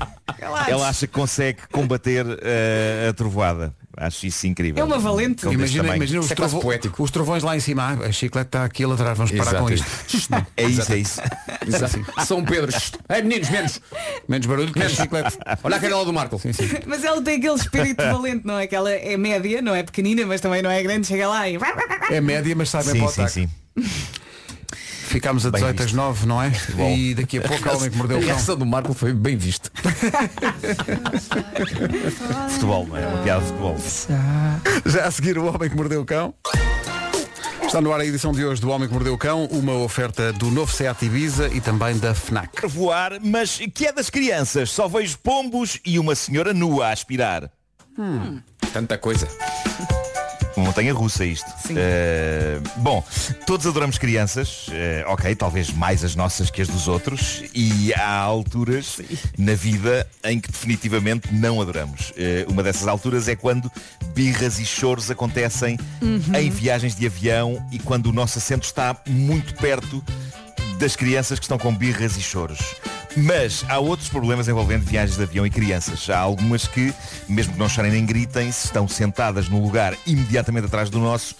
ela acha que consegue combater eh, a trovada. Acho isso incrível. É uma valente. Com desse Imagina, imagina os, é trovo- poético. os trovões lá em cima. Ah, a chiclete está aqui a ladrar. Vamos parar Exato, com é isto. É isso, é isso. Exato. São Pedro. Ei meninos, menos. Menos barulho que a chiclete. Olha a canela do Marco. Sim, sim. Mas ela tem aquele espírito valente, não é? Que ela é média, não é pequenina, mas também não é grande, chega lá e. É média, mas sabe bem Sim, para o sim, ataque. sim. Ficámos a Bem 18 às visto. 9, não é? E daqui a pouco há o homem que mordeu A o cão. reação do Marco foi bem visto. Futebol, não é? Uma piada de futebol. Já a seguir o Homem que Mordeu o Cão. Está no ar a edição de hoje do Homem que Mordeu o Cão, uma oferta do novo Seat Ibiza e também da FNAC. Voar, mas que é das crianças? Só vejo pombos e uma senhora nua a aspirar. Tanta coisa. Montanha russa isto. Eh, bom, todos adoramos crianças, eh, ok, talvez mais as nossas que as dos outros, e há alturas na vida em que definitivamente não adoramos. Eh, uma dessas alturas é quando birras e choros acontecem Uhum. em viagens de avião e quando o nosso assento está muito perto das crianças que estão com birras e choros. Mas há outros problemas envolvendo viagens de avião e crianças. Há algumas que, mesmo que não chorem nem gritem, se estão sentadas no lugar imediatamente atrás do nosso,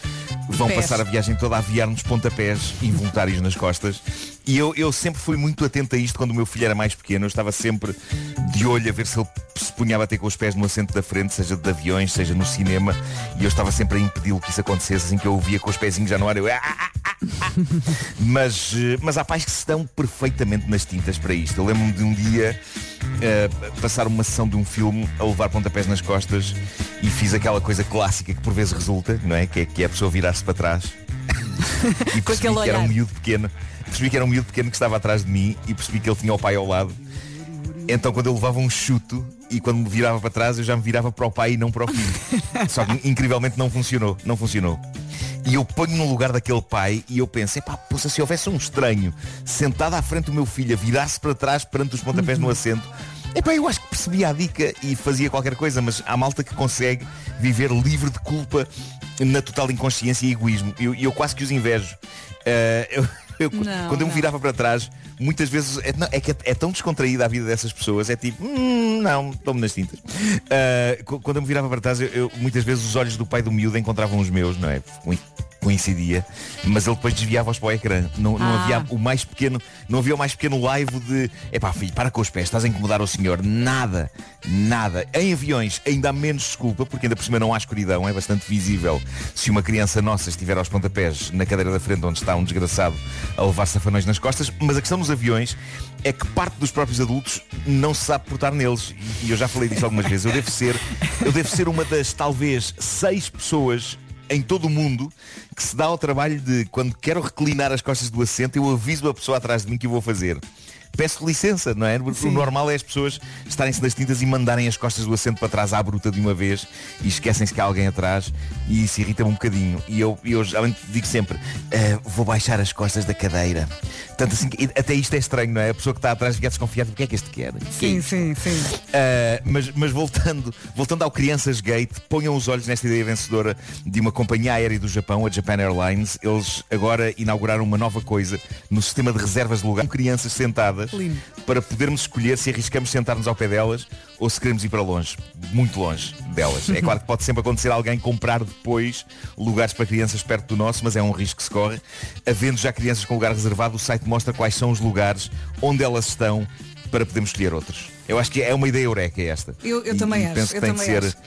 vão Pés. passar a viagem toda a aviar-nos pontapés involuntários nas costas. E eu, eu sempre fui muito atento a isto quando o meu filho era mais pequeno. Eu estava sempre de olho a ver se ele se punha a bater com os pés no assento da frente, seja de aviões, seja no cinema. E eu estava sempre a impedi-lo que isso acontecesse, assim que eu o via com os pezinhos já no ar. Eu, "Ah, ah, ah, ah." mas, eh, mas há pais que se dão perfeitamente nas tintas para isto. Eu lembro-me de um dia eh, passar uma sessão de um filme a levar pontapés nas costas e fiz aquela coisa clássica que por vezes resulta, não é? Que é, que é a pessoa virar-se para trás e percebi que era um miúdo pequeno. Percebi que era um miúdo pequeno que estava atrás de mim e percebi que ele tinha o pai ao lado. Então quando eu levava um chuto e quando me virava para trás eu já me virava para o pai e não para o filho. Só que incrivelmente não funcionou. Não funcionou. E eu ponho no lugar daquele pai e eu penso, epá, poxa, se houvesse um estranho sentado à frente do meu filho a virar-se para trás perante os pontapés no assento, epá, eu acho que percebia a dica e fazia qualquer coisa, mas há malta que consegue viver livre de culpa na total inconsciência e egoísmo. E eu, eu quase que os invejo. Eh, eu- eu- Não, quando eu me virava para trás, muitas vezes é, não, é que é, é tão descontraída a vida dessas pessoas, é tipo, "Hum, não, estou-me nas tintas. Qu- quando eu me virava para trás, eu, eu- muitas vezes os olhos do pai do miúdo encontravam os meus, não é? Co- Coincidia, mas ele depois desviava-os para o ecrã. Não, não Ah. havia o mais pequeno, não havia o mais pequeno live de epá filho, para com os pés, estás a incomodar o senhor. Nada, nada. Em aviões ainda há menos desculpa, porque ainda por cima não há escuridão, é bastante visível. Se uma criança nossa estiver aos pontapés na cadeira da frente onde está um desgraçado a levar safanões nas costas, mas a questão dos aviões é que parte dos próprios adultos não se sabe portar neles. E eu já falei disso algumas vezes. Eu devo ser, eu devo ser uma das talvez seis pessoas em todo o mundo que se dá ao trabalho de quando quero reclinar as costas do assento eu aviso a pessoa atrás de mim que o vou fazer. Peço licença, não é? Porque o normal é as pessoas estarem-se nas tintas e mandarem as costas do assento para trás à bruta de uma vez e esquecem-se que há alguém atrás e isso irrita-me um bocadinho. E eu, eu geralmente digo sempre, "Ah, vou baixar as costas da cadeira. Tanto assim, que- até isto é estranho, não é? A pessoa que está atrás fica desconfiada, o que é que este quer? Sim, sim, sim. Uh, mas, mas voltando, voltando ao Crianças Gate, ponham os olhos nesta ideia vencedora de uma companhia aérea do Japão, a Japan Airlines. Eles agora inauguraram uma nova coisa no sistema de reservas de lugar com crianças sentadas Lindo. para podermos escolher se arriscamos sentar-nos ao pé delas ou se queremos ir para longe, muito longe delas. É claro que pode sempre acontecer alguém comprar depois lugares para crianças perto do nosso, mas é um risco que se corre. Havendo já crianças com lugar reservado, o site mostra quais são os lugares onde elas estão para podermos escolher outros. Eu acho que é uma ideia eureka esta. Eu, eu E- também e acho. penso que eu tem também ser. acho.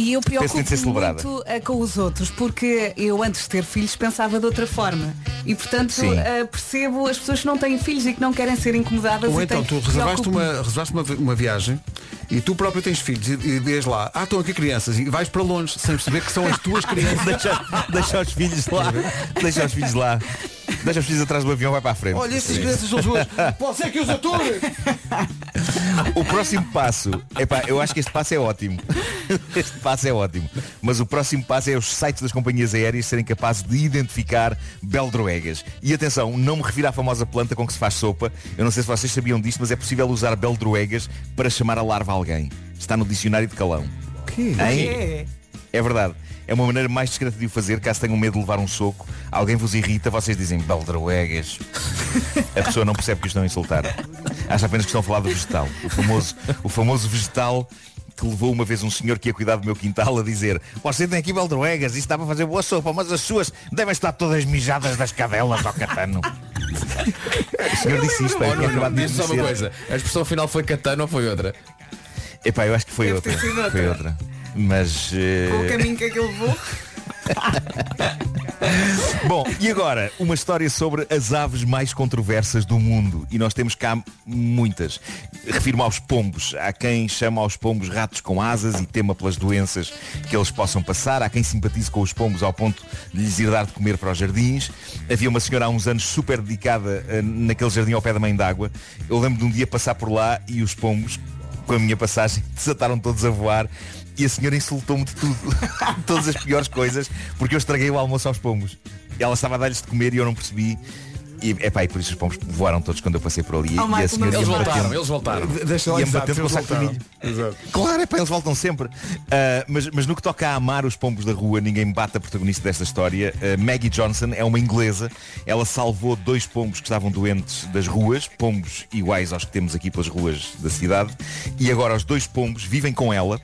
E eu preocupo muito eh, com os outros, porque eu antes de ter filhos pensava de outra forma. E portanto eh, percebo as pessoas que não têm filhos e que não querem ser incomodadas. Ou então tu reservaste uma, reservaste uma, uma viagem e tu próprio tens filhos e, e vês lá, ah, estão aqui crianças e vais para longe sem perceber que são as tuas crianças. deixa, deixa os filhos lá. Deixa os filhos lá. Deixa os filhos atrás do avião, vai para a frente. Olha, estas Sim. crianças são suas. Pode ser que os atores! O próximo passo, epá, eu acho que este passo é ótimo. Este passo é ótimo. Mas o próximo passo é os sites das companhias aéreas serem capazes de identificar beldroegas. E atenção, não me refiro à famosa planta com que se faz sopa. Eu não sei se vocês sabiam disto, mas é possível usar beldroegas para chamar a larva a alguém. Está no dicionário de calão. Que? Hein? É verdade. É uma maneira mais discreta de o fazer, caso tenham medo de levar um soco, alguém vos irrita, vocês dizem beldroegas. A pessoa não percebe que estão a insultar. Acha apenas que estão a falar do vegetal. O famoso, o famoso vegetal que levou uma vez um senhor que ia cuidar do meu quintal a dizer Você tem aqui beldroegas, isso dá para fazer boa sopa, mas as suas devem estar todas mijadas das cadelas ao catano. O senhor disse isto, é, Oh, é de Diz-me só uma coisa. A expressão final foi catano ou foi outra? Epá, eu acho que foi Deve outra. Foi outra. Mas. eh, Com o caminho que aquilo levou. Bom, e agora, uma história sobre as aves mais controversas do mundo. E nós temos cá muitas. Refiro-me aos pombos. Há quem chama aos pombos ratos com asas e tema pelas doenças que eles possam passar. Há quem simpatize com os pombos ao ponto de lhes ir dar de comer para os jardins. Havia uma senhora há uns anos super dedicada eh, naquele jardim ao pé da mãe d'água. Eu lembro de um dia passar por lá e os pombos, com a minha passagem, desataram todos a voar. E a senhora insultou-me de tudo. Todas as piores coisas, porque eu estraguei o almoço aos pombos. Ela estava a dar-lhes de comer e eu não percebi. E, epá, e por isso os pombos voaram todos quando eu passei por ali. Oh, e a senhora eles voltaram, batendo- eles voltaram. Deixa lá exato, batendo com o saco de milho. Exato. Claro, é para eles voltam sempre. Ah, mas, mas no que toca a amar os pombos da rua, ninguém me bate a protagonista desta história. Ah, Maggie Johnson é uma inglesa. Ela salvou dois pombos que estavam doentes das ruas, pombos iguais aos que temos aqui pelas ruas da cidade. E agora os dois pombos vivem com ela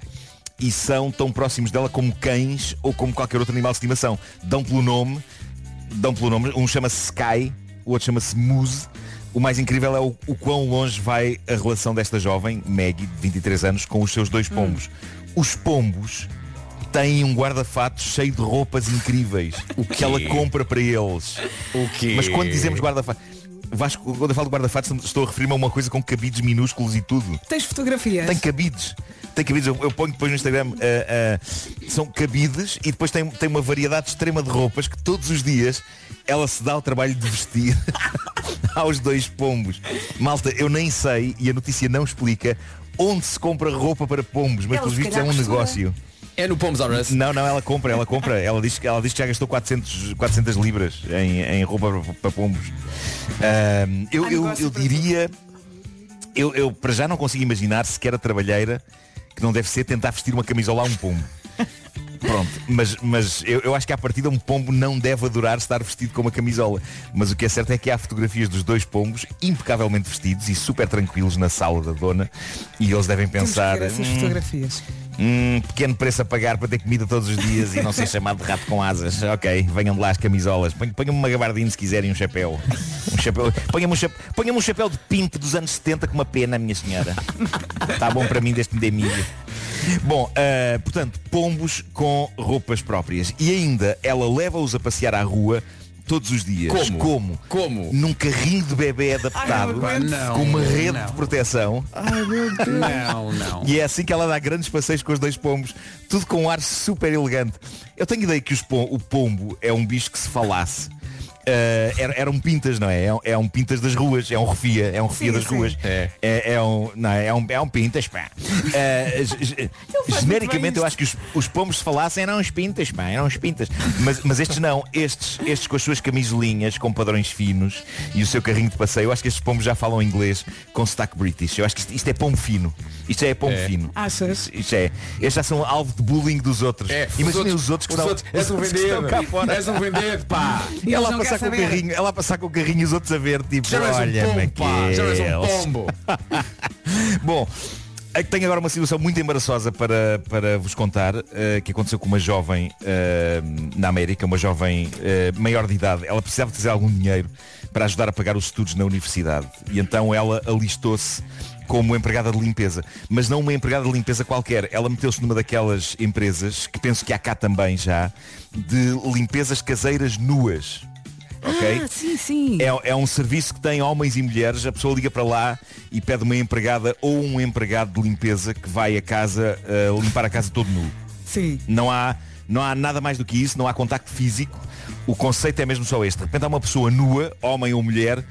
e são tão próximos dela como cães ou como qualquer outro animal de estimação. Dão pelo nome, dão pelo nome, um chama-se Sky, o outro chama-se Muse. O mais incrível é o, o quão longe vai a relação desta jovem, Maggie, de 23 anos, com os seus dois pombos. Os pombos têm um guarda-fatos cheio de roupas incríveis o que ela compra para eles. O quê? Mas quando dizemos guarda-fatos, Vasco, quando eu falo de guarda-fatos, estou a referir-me a uma coisa com cabides minúsculos e tudo. Tens fotografias? Tem cabides. Tem cabides. Eu, eu ponho depois no Instagram. ah, ah, são cabides e depois tem, tem uma variedade extrema de roupas que todos os dias ela se dá o trabalho de vestir aos dois pombos. Malta, eu nem sei, e a notícia não explica, onde se compra roupa para pombos, mas pelos vistos é um costura. negócio. É no Pombos R Us? Não, não, ela compra, ela compra. Ela diz, que- ela diz que já gastou 400, 400 libras em, em roupa para, para pombos. Eu, eu, eu diria, eu, eu para já não consigo imaginar sequer a trabalheira que não deve ser tentar vestir uma camisola a um pombo. Pronto, mas, mas eu, eu acho que à partida um pombo não deve adorar estar vestido com uma camisola. Mas o que é certo é que há fotografias dos dois pombos impecavelmente vestidos e super tranquilos na sala da dona e eles devem Temos que pensar. ver essas "Hum, fotografias. Hum, pequeno preço a pagar para ter comida todos os dias e não ser chamado de rato com asas. Ok, venham de lá as camisolas. Ponham- Ponham-me uma gabardina se quiserem um chapéu. Um chapéu. Ponham-me um, chapéu, ponham-me um chapéu de pinto dos anos 70 com uma pena, minha senhora. Está bom para mim deste me. Bom, ah, portanto, pombos com roupas próprias. E ainda ela leva-os a passear à rua todos os dias. Como? Como? Como? Num carrinho de bebê adaptado Ai, não com uma rede Não. de proteção. Ai meu Deus. Não, não. E é assim que ela dá grandes passeios com os dois pombos, tudo com um ar super elegante. Eu tenho ideia que os pom- o pombo é um bicho que se falasse. Ah, era, era um pintas, não é? É um, é um pintas das ruas, é um refia, é um refia Sim, das sim. ruas. É. É, um, não, é um, é um pintas, pá. Muito genericamente eu acho que os, os pombos se falassem eram uns pintas, pá, eram uns pintas. Mas, mas estes não, estes, estes com as suas camisolinhas, com padrões finos e o seu carrinho de passeio, eu acho que estes pombos já falam inglês com sotaque british. Eu acho que isto, isto é pombo fino. Isto já é pombo É. fino. Achas? Isto é. Estes já são alvo de bullying dos outros. É, Imaginem os outros que os estão, outros, és um os outros que estão cá vendido. fora. És um vendido, pá. E ela passar com o carrinho, ela a passar com o carrinho e os outros a ver, tipo, Já és um olha, pombo, pá. Já és um Maqueles." pombo. Bom, é que tenho agora uma situação muito embaraçosa para, para vos contar, eh, que aconteceu com uma jovem eh, na América, uma jovem eh, maior de idade. Ela precisava de fazer algum dinheiro para ajudar a pagar os estudos na universidade. E então ela alistou-se como empregada de limpeza. Mas não uma empregada de limpeza qualquer. Ela meteu-se numa daquelas empresas, que penso que há cá também já, de limpezas caseiras nuas. Ok? Ah, sim, sim. É, é um serviço que tem homens e mulheres. A pessoa liga para lá e pede uma empregada ou um empregado de limpeza que vai a casa uh, limpar a casa todo nu. Sim. Não há, não há nada mais do que isso, não há contacto físico. O conceito é mesmo só este. De repente há uma pessoa nua, homem ou mulher,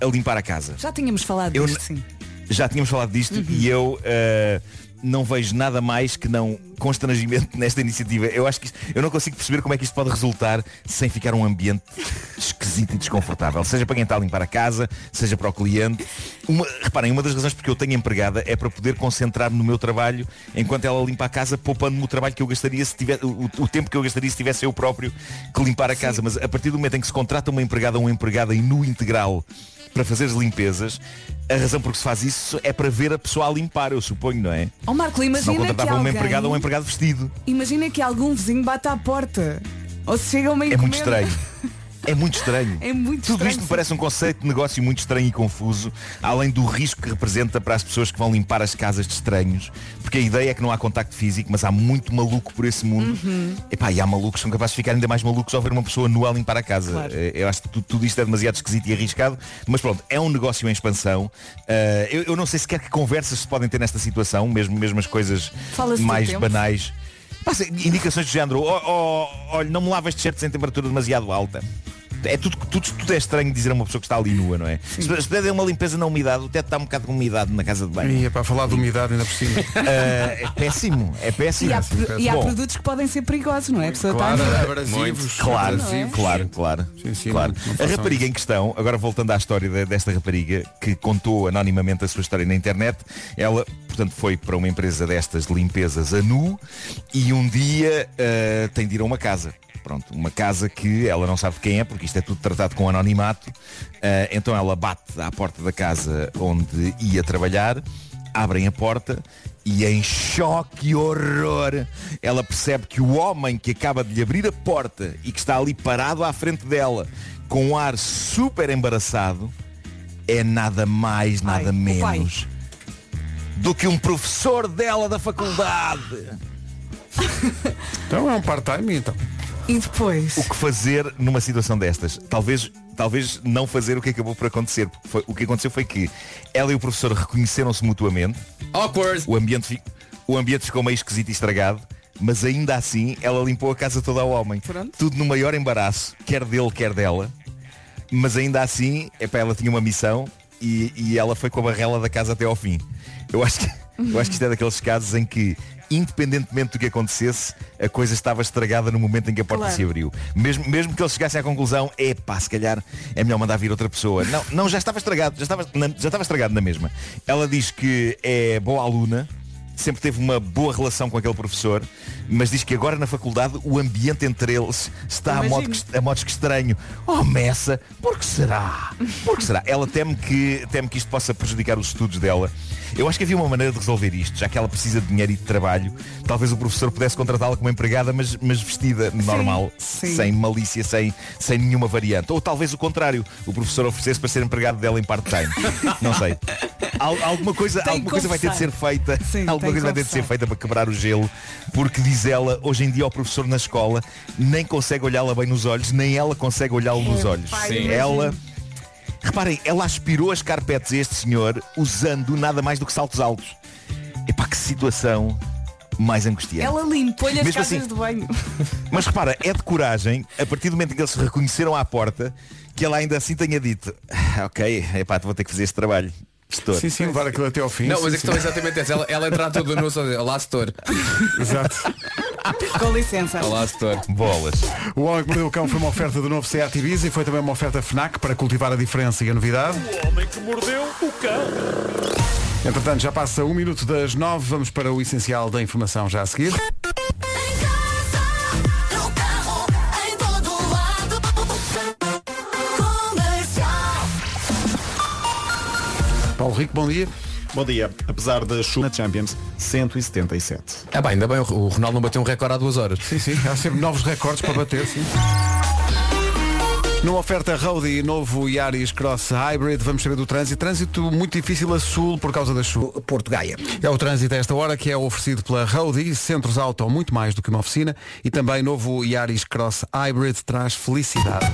a limpar a casa. Já tínhamos falado Eu disto, sim. Já tínhamos falado disto e eu eh, não vejo nada mais que não constrangimento nesta iniciativa. Eu acho que isto- eu não consigo perceber como é que isto pode resultar sem ficar um ambiente esquisito e desconfortável. Seja para quem está a limpar a casa, seja para o cliente. Uma, reparem, uma das razões porque eu tenho empregada é para poder concentrar-me no meu trabalho enquanto ela limpa a casa, poupando-me o trabalho que eu gastaria se tiver, o, o tempo que eu gastaria se tivesse eu próprio que limpar a casa. Mas a partir do momento em que se contrata uma empregada ou um empregada e no integral para fazer as limpezas, a razão por que se faz isso é para ver a pessoa a limpar, eu suponho, não é? Ó Marco, Se não imagina que uma alguém... empregada ou um empregado vestido. Imagina que algum vizinho bate à porta. Ou se chega uma É muito encomenda. estranho. É muito estranho. É muito Tudo estranho, isto me sim. parece um conceito de negócio muito estranho e confuso, além do risco que representa para as pessoas que vão limpar as casas de estranhos, porque a ideia é que não há contacto físico, mas há muito maluco por esse mundo. Uhum. Epá, e há malucos que são capazes de ficar ainda mais malucos ao ver uma pessoa nua a limpar a casa. Claro. Eh, Eu acho que tudo, tudo isto é demasiado esquisito e arriscado, mas pronto, é um negócio em expansão. Eh, eu, eu não sei sequer que conversas se podem ter nesta situação, mesmo, mesmo as coisas mais tempo. banais. Se- indicações do género, "Oh, oh, olha, não me lavas t-shirts em temperatura demasiado alta. É tudo, tudo, tudo é estranho dizer a uma pessoa que está ali nua, não é? Se, se puder dar uma limpeza na umidade, o teto está um bocado com umidade na casa de banho. E é para falar de umidade ainda por cima. Ah, é péssimo, é péssimo. E há, pro- e há produtos que podem ser perigosos, não é? A pessoa Claro, está a- abrasivos. Claro, abrasivos. claro, claro. Sim, sim, claro. não- não a rapariga em questão, agora voltando à história de- desta rapariga, que contou anonimamente a sua história na internet, ela, portanto, foi para uma empresa destas de limpezas a nu e um dia ah, tem de ir a uma casa. Pronto, uma casa que ela não sabe quem é, porque isto é tudo tratado com anonimato. Ah, então ela bate à porta da casa onde ia trabalhar, abrem a porta e em choque e horror ela percebe que o homem que acaba de lhe abrir a porta e que está ali parado à frente dela com um ar super embaraçado é nada mais, nada Ai, menos do que um professor dela da faculdade. Então é um part-time então. E depois? O que fazer numa situação destas? Talvez, talvez não fazer o que acabou por acontecer. porque foi- o que aconteceu foi que ela e o professor reconheceram-se mutuamente. Awkward. O ambiente, o ambiente ficou meio esquisito e estragado. Mas ainda assim, ela limpou a casa toda ao homem. Tudo no maior embaraço, quer dele, quer dela. Mas ainda assim, epá, ela tinha uma missão e, e ela foi com a barrela da casa até ao fim. Eu acho que, eu acho que isto é daqueles casos em que, independentemente do que acontecesse, a coisa estava estragada no momento em que a porta Claro. se abriu. Mesmo, mesmo que eles chegassem à conclusão, epá, se calhar é melhor mandar vir outra pessoa. Não, não já estava estragado, já estava, já estava estragado na mesma. Ela diz que é boa aluna, sempre teve uma boa relação com aquele professor, mas diz que agora na faculdade o ambiente entre eles está a modo, que, a modos que estranho. Oh, Messa, por que será? Por que será? Ela teme que, teme que isto possa prejudicar os estudos dela. Eu acho que havia uma maneira de resolver isto, já que ela precisa de dinheiro e de trabalho. Talvez o professor pudesse contratá-la como empregada, mas, mas vestida normal, sim. sem malícia, sem, sem nenhuma variante. Ou talvez o contrário, o professor oferecesse para ser empregado dela em part-time. Não sei. Al- alguma coisa, Tem alguma coisa vai ter de ser feita. Sim, alguma coisa vai ter de ser feita para quebrar o gelo, porque diz ela, hoje em dia o professor na escola nem consegue olhá-la bem nos olhos, nem ela consegue olhá-lo nos olhos. Sim. imagino. Ela. Reparem, ela aspirou as carpetes a este senhor usando nada mais do que saltos altos. Epá, que situação mais angustiante. Ela limpou-lhe as Mesmo casas assim- de banho. Mas repara, é de coragem, a partir do momento em que eles se reconheceram à porta, que ela ainda assim tenha dito, "Ah, ok, epá, vou ter que fazer este trabalho. Gestor. Sim, sim, levar aquilo até ao fim. Não, sim, mas a questão é exatamente essa. Ela, ela entrar toda no só dizer, Olá, setor. Exato. Com licença. Olá, setor. Bolas. O Homem que Mordeu o Cão foi uma oferta do novo Seat Ibiza e foi também uma oferta FNAC para cultivar a diferença e a novidade. O homem que mordeu o cão. Entretanto, já passa um minuto das nove, vamos para o essencial da informação já a seguir. Paulo Rico, bom dia. Bom dia. Apesar da chuva na Champions, 177. Ah, bem, ainda bem, o Ronaldo não bateu um recorde há duas horas. Sim, sim, há sempre novos recordes para bater, sim. Numa oferta Roadie novo Yaris Cross Hybrid, vamos saber do trânsito. Trânsito muito difícil a sul por causa da chuva. Porto Gaia. É o trânsito a esta hora que é oferecido pela Roadie, centros auto muito mais do que uma oficina e também novo Yaris Cross Hybrid traz felicidade.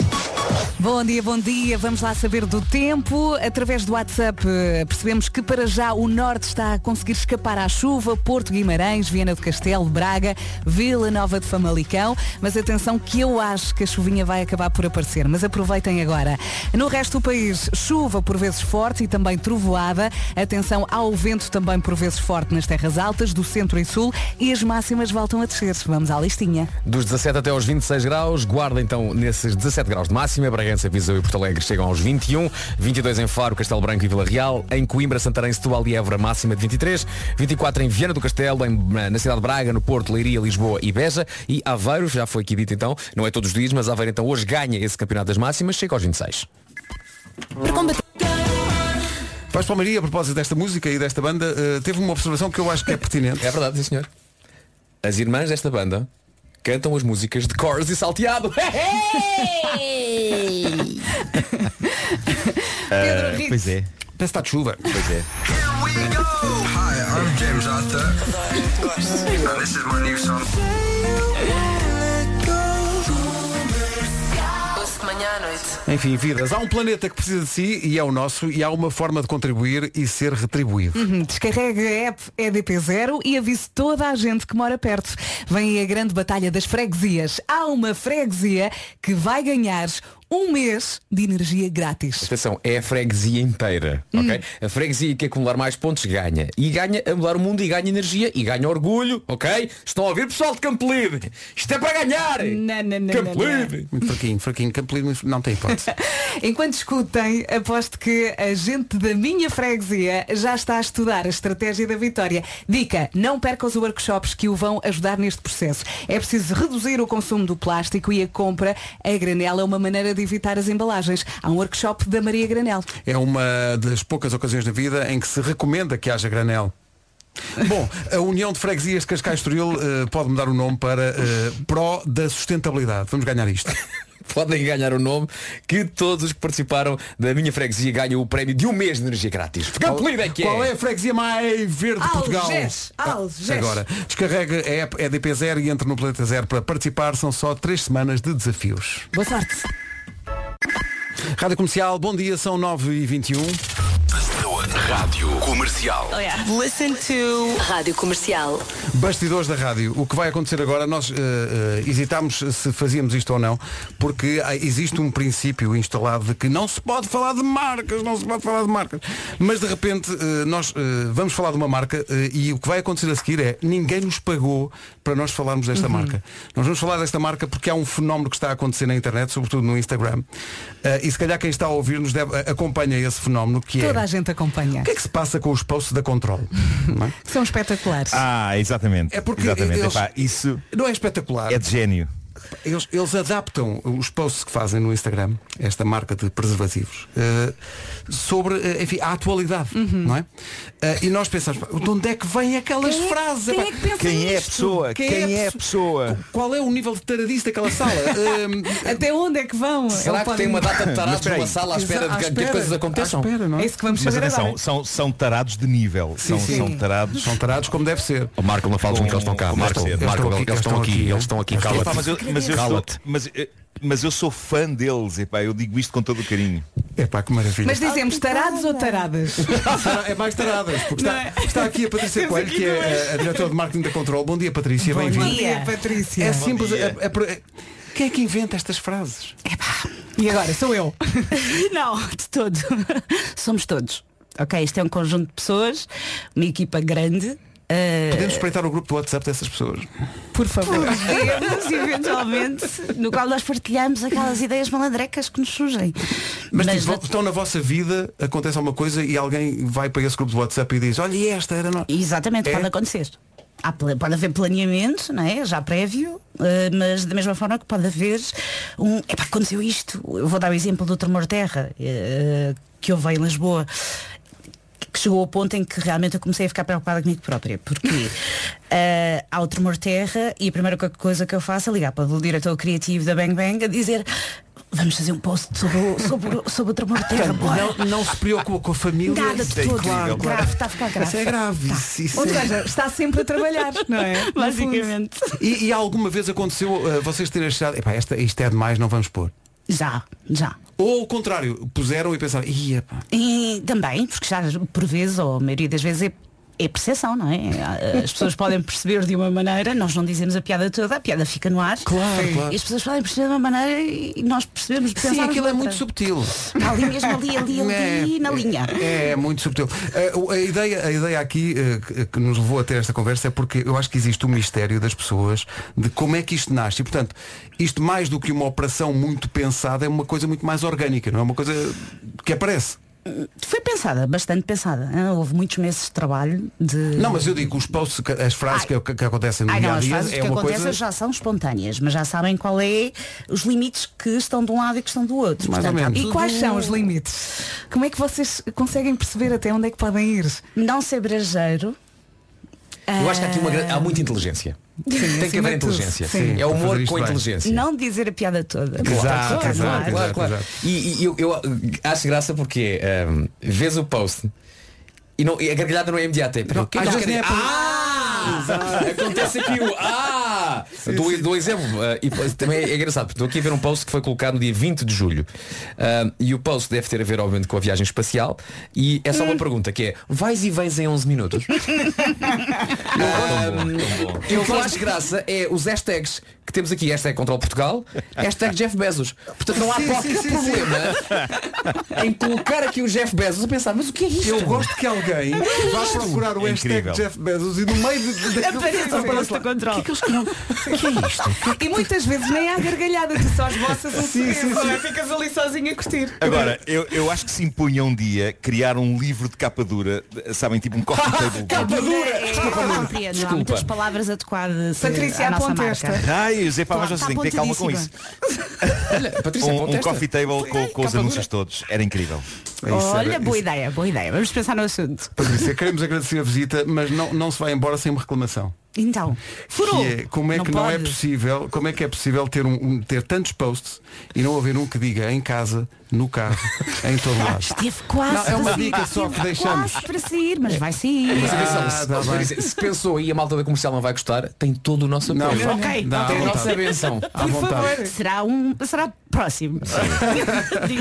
Bom dia, bom dia. Vamos lá saber do tempo. Através do WhatsApp eh, percebemos que para já o norte está a conseguir escapar à chuva. Porto Guimarães, Viana do Castelo, Braga, Vila Nova de Famalicão. Mas atenção que eu acho que a chuvinha vai acabar por aparecer. Mas aproveitem agora. No resto do país, chuva por vezes forte e também trovoada. Atenção ao vento também por vezes forte nas terras altas, do centro e sul. E as máximas voltam a descer. Vamos à listinha. Dos 17 até aos 26 graus, guarda então nesses 17 graus de máxima, Bragança, Viseu e Porto Alegre chegam aos 21, 22 em Faro, Castelo Branco e Vila Real, em Coimbra, Santarém, Setúbal e Évora máxima de 23, 24 em Viana do Castelo, em, na cidade de Braga, no Porto, Leiria, Lisboa e Beja e Aveiro, já foi aqui dito então, não é todos os dias, mas Aveiro então hoje ganha esse campeonato das máximas, chega aos 26. Vais para o Maria, a propósito desta música e desta banda, eh, teve uma observação que eu acho que é pertinente. É verdade, sim senhor. As irmãs desta banda cantam as músicas de Chorus e Salteado. Pedro Ah, pois é. Parece que está de chuva. Pois é. Hi, I'm James Arthur. this is my new song. Enfim, vidas. Há um planeta que precisa de si e é o nosso e há uma forma de contribuir e ser retribuído. Uhum, Descarrega a app EDP0 e avise toda a gente que mora perto. Vem a grande batalha das freguesias. Há uma freguesia que vai ganhar um mês de energia grátis. Atenção, é a freguesia inteira, ok? A freguesia que acumular mais pontos ganha. E ganha a mudar o mundo e ganha energia e ganha orgulho, ok? Estão a ouvir pessoal de Campolide? Isto é para ganhar! Não, não, não, Campolide! Muito fraquinho, fraquinho, Campolide não tem hipótese. Enquanto escutem, aposto que a gente da minha freguesia já está a estudar a estratégia da vitória. Dica, não perca os workshops que o vão ajudar neste processo. É preciso reduzir o consumo do plástico e a compra a granel é uma maneira de evitar as embalagens. Há um workshop da Maria Granel. É uma das poucas ocasiões na vida em que se recomenda que haja granel. Bom, a União de Freguesias de Cascais Estoril eh, pode mudar o nome para eh, Pró da Sustentabilidade. Vamos ganhar isto. Podem ganhar o nome que todos os que participaram da minha freguesia ganham o prémio de um mês de energia grátis. Campolide é que Qual é é? a freguesia mais verde de Portugal? Algés, Algés. Agora, descarrega a app EDP0 e entre no Planeta Zero para participar. São só três semanas de desafios. Boa sorte. Rádio Comercial, bom dia, são 9h21. Rádio Comercial. Oh, yeah. Listen to Rádio Comercial. Bastidores da rádio. O que vai acontecer agora, nós eh, eh, hesitámos se fazíamos isto ou não, porque existe um princípio instalado de que não se pode falar de marcas, não se pode falar de marcas. Mas de repente eh, nós vamos falar de uma marca e o que vai acontecer a seguir é ninguém nos pagou para nós falarmos desta Uhum. marca. Nós vamos falar desta marca porque há um fenómeno que está a acontecer na internet, sobretudo no Instagram. E se calhar quem está a ouvir-nos deve, acompanha esse fenómeno que Toda é. a gente acompanha. O que é que se passa com os posts da Control? Não é? São espetaculares. Ah, exatamente. É porque exatamente. eles- Epá, isso Não é espetacular. é de gênio. Eles, eles adaptam os posts que fazem no Instagram, esta marca de preservativos, eh, sobre eh, enfim, a atualidade, Uhum. não é? Eh, e nós pensamos, "Pá, de onde é que vêm aquelas Quem é- frases? quem é que pensa Quem é a pessoa? Quem, é a pessoa? Qual é o nível de taradice daquela sala? Eh, Até onde é que vão? Será que tem uma data de tarados numa sala à espera de que, as coisas aconteçam? espera, não é? É isso que vamos Mas atenção, são, são tarados de nível. são, sim. são tarados. São tarados como deve ser. O Marco não fala Com- que eles estão cá. Marco, Eles estão aqui, eles estão aqui, Eles estão cala-te. Mas, eu, Cala-te. mas, eh, mas eu sou fã deles. Epá, eu digo isto com todo o carinho. É pá, que maravilha. Mas dizemos tarados ou taradas? é mais taradas, porque está, é? está aqui a Patrícia Temos Coelho, que é a, a diretora de marketing da Control. Bom dia, Patrícia, Bom bem-vinda. dia, Patrícia. É simples. é- é é- quem é que inventa estas frases? E agora, sou eu. Não, de todo. Somos todos. Ok, isto é um conjunto de pessoas, uma equipa grande. Eh, Podemos espreitar o grupo do WhatsApp dessas pessoas. Por favor. podemos, eventualmente, no qual nós partilhamos aquelas ideias malandrecas que nos surgem. Mas, Mas tipo, na- então na vossa vida acontece alguma coisa e alguém vai para esse grupo do WhatsApp e diz, olha e esta era nós. Exatamente, É? pode acontecer. Há pode haver planeamento, não é? já prévio, eh, mas da mesma forma que pode haver um. Epá, aconteceu isto. Eu vou dar o exemplo do tremor de terra, eh, que houve em Lisboa. Que chegou ao ponto em que realmente eu comecei a ficar preocupada comigo própria. Porque eh, há o tremor terra e a primeira co- coisa que eu faço é ligar para o diretor criativo da Bang Bang a dizer vamos fazer um post sobre o, sobre, sobre o tremor terra. bora." Não, não se preocupa com a família. Nada de é todo. incrível. Grave, está a ficar grave. Isso é grave. Isso, isso Ou é- seja, está sempre a trabalhar, não é? Basicamente. E, e alguma vez aconteceu uh, vocês terem achado, "Epá, esta, isto é demais, não vamos pôr. Já, já. Ou ao contrário, puseram e pensaram, ia pá. E também, porque já por vezes, ou a maioria das vezes é, é percepção, não é? As pessoas podem perceber de uma maneira, nós não dizemos a piada toda, a piada fica no ar. Claro, claro. E as pessoas podem perceber de uma maneira e nós percebemos de Sim, aquilo é muito subtil. Está ali mesmo, ali, ali, ali, na linha. É, é muito subtil. Eh, o- a, ideia, a ideia aqui eh, que- que nos levou a ter esta conversa é porque eu acho que existe um mistério das pessoas de como é que isto nasce. E portanto, isto mais do que uma operação muito pensada é uma coisa muito mais orgânica, não é uma coisa que aparece. Foi pensada, bastante pensada. hein? Houve muitos meses de trabalho de. Não, mas eu digo, os posts, que- as frases que, que acontecem no Ai, dia não, a as dia frases é que uma acontecem coisa. já são espontâneas, mas já sabem qual é os limites que estão de um lado e que estão do outro. Mais ou Portanto, há menos. E quais são os limites? Como é que vocês conseguem perceber até onde é que podem ir? Não ser brejeiro. Eu acho que há aqui uma, há muita inteligência. Tem que haver inteligência. sim. É humor com bem. inteligência. Não dizer a piada toda. Claro, Exato, claro, exato, claro, exato, claro. exato. E, e eu, eu acho graça porque ehm, vês o post e, não, e a gargalhada não é imediata. É, "Pera, o que é que é Ah! Acontece aqui o Ah! Do, do exemplo. eh, e também é engraçado, porque estou aqui a ver um post que foi colocado no dia 20 de julho. Ah, e o post deve ter a ver, obviamente, com a viagem espacial. E é só uma pergunta que é, vais e vens em 11 minutos? Ah, o que eu acho graça é os hashtags que temos aqui, hashtag Control Portugal, hashtag Jeff Bezos. Portanto não há Sim, qualquer sim, sim, problema em colocar aqui o Jeff Bezos a pensar, mas o que é isto? Eu gosto que alguém vá procurar o É hashtag incrível. Jeff Bezos e no meio de, de, de, Aparece o post do controle. E muitas vezes nem há gargalhada, tu só esboças um Sim, sim, sorriso, sim. é? Ficas ali sozinho a curtir. Agora, eu, eu acho que se impunha um dia criar um livro de capa dura, sabem, tipo um coffee table. Capa dura! É, Desculpa, não compreendo, há muitas palavras adequadas Patrícia, à nossa aponta marca. esta. Ai, Zé, pá, mas Está vocês têm que ter calma com isso. Olha, Patrícia, Um, um coffee table com, com os anúncios todos. Era incrível. É isso, Olha, era- boa isso- ideia, boa ideia. Vamos pensar no assunto. Patrícia, queremos agradecer a visita, mas não, não se vai embora sem uma reclamação. Então, furou. Que é, como é Não que não é pode. possível, como é que é possível ter, um, um- ter tantos posts e não haver um que diga em casa, no carro, em todo lado? Esteve quase Não, é uma dica só que deixamos. Quase para sair, mas vai sair. Mas atenção, Ah, se, tá bem. se- se pensou e a malta da comercial não vai gostar, tem todo o nosso Não, apoio. não, Ok, à tem a nossa benção. À vontade. Será um. Será próximo.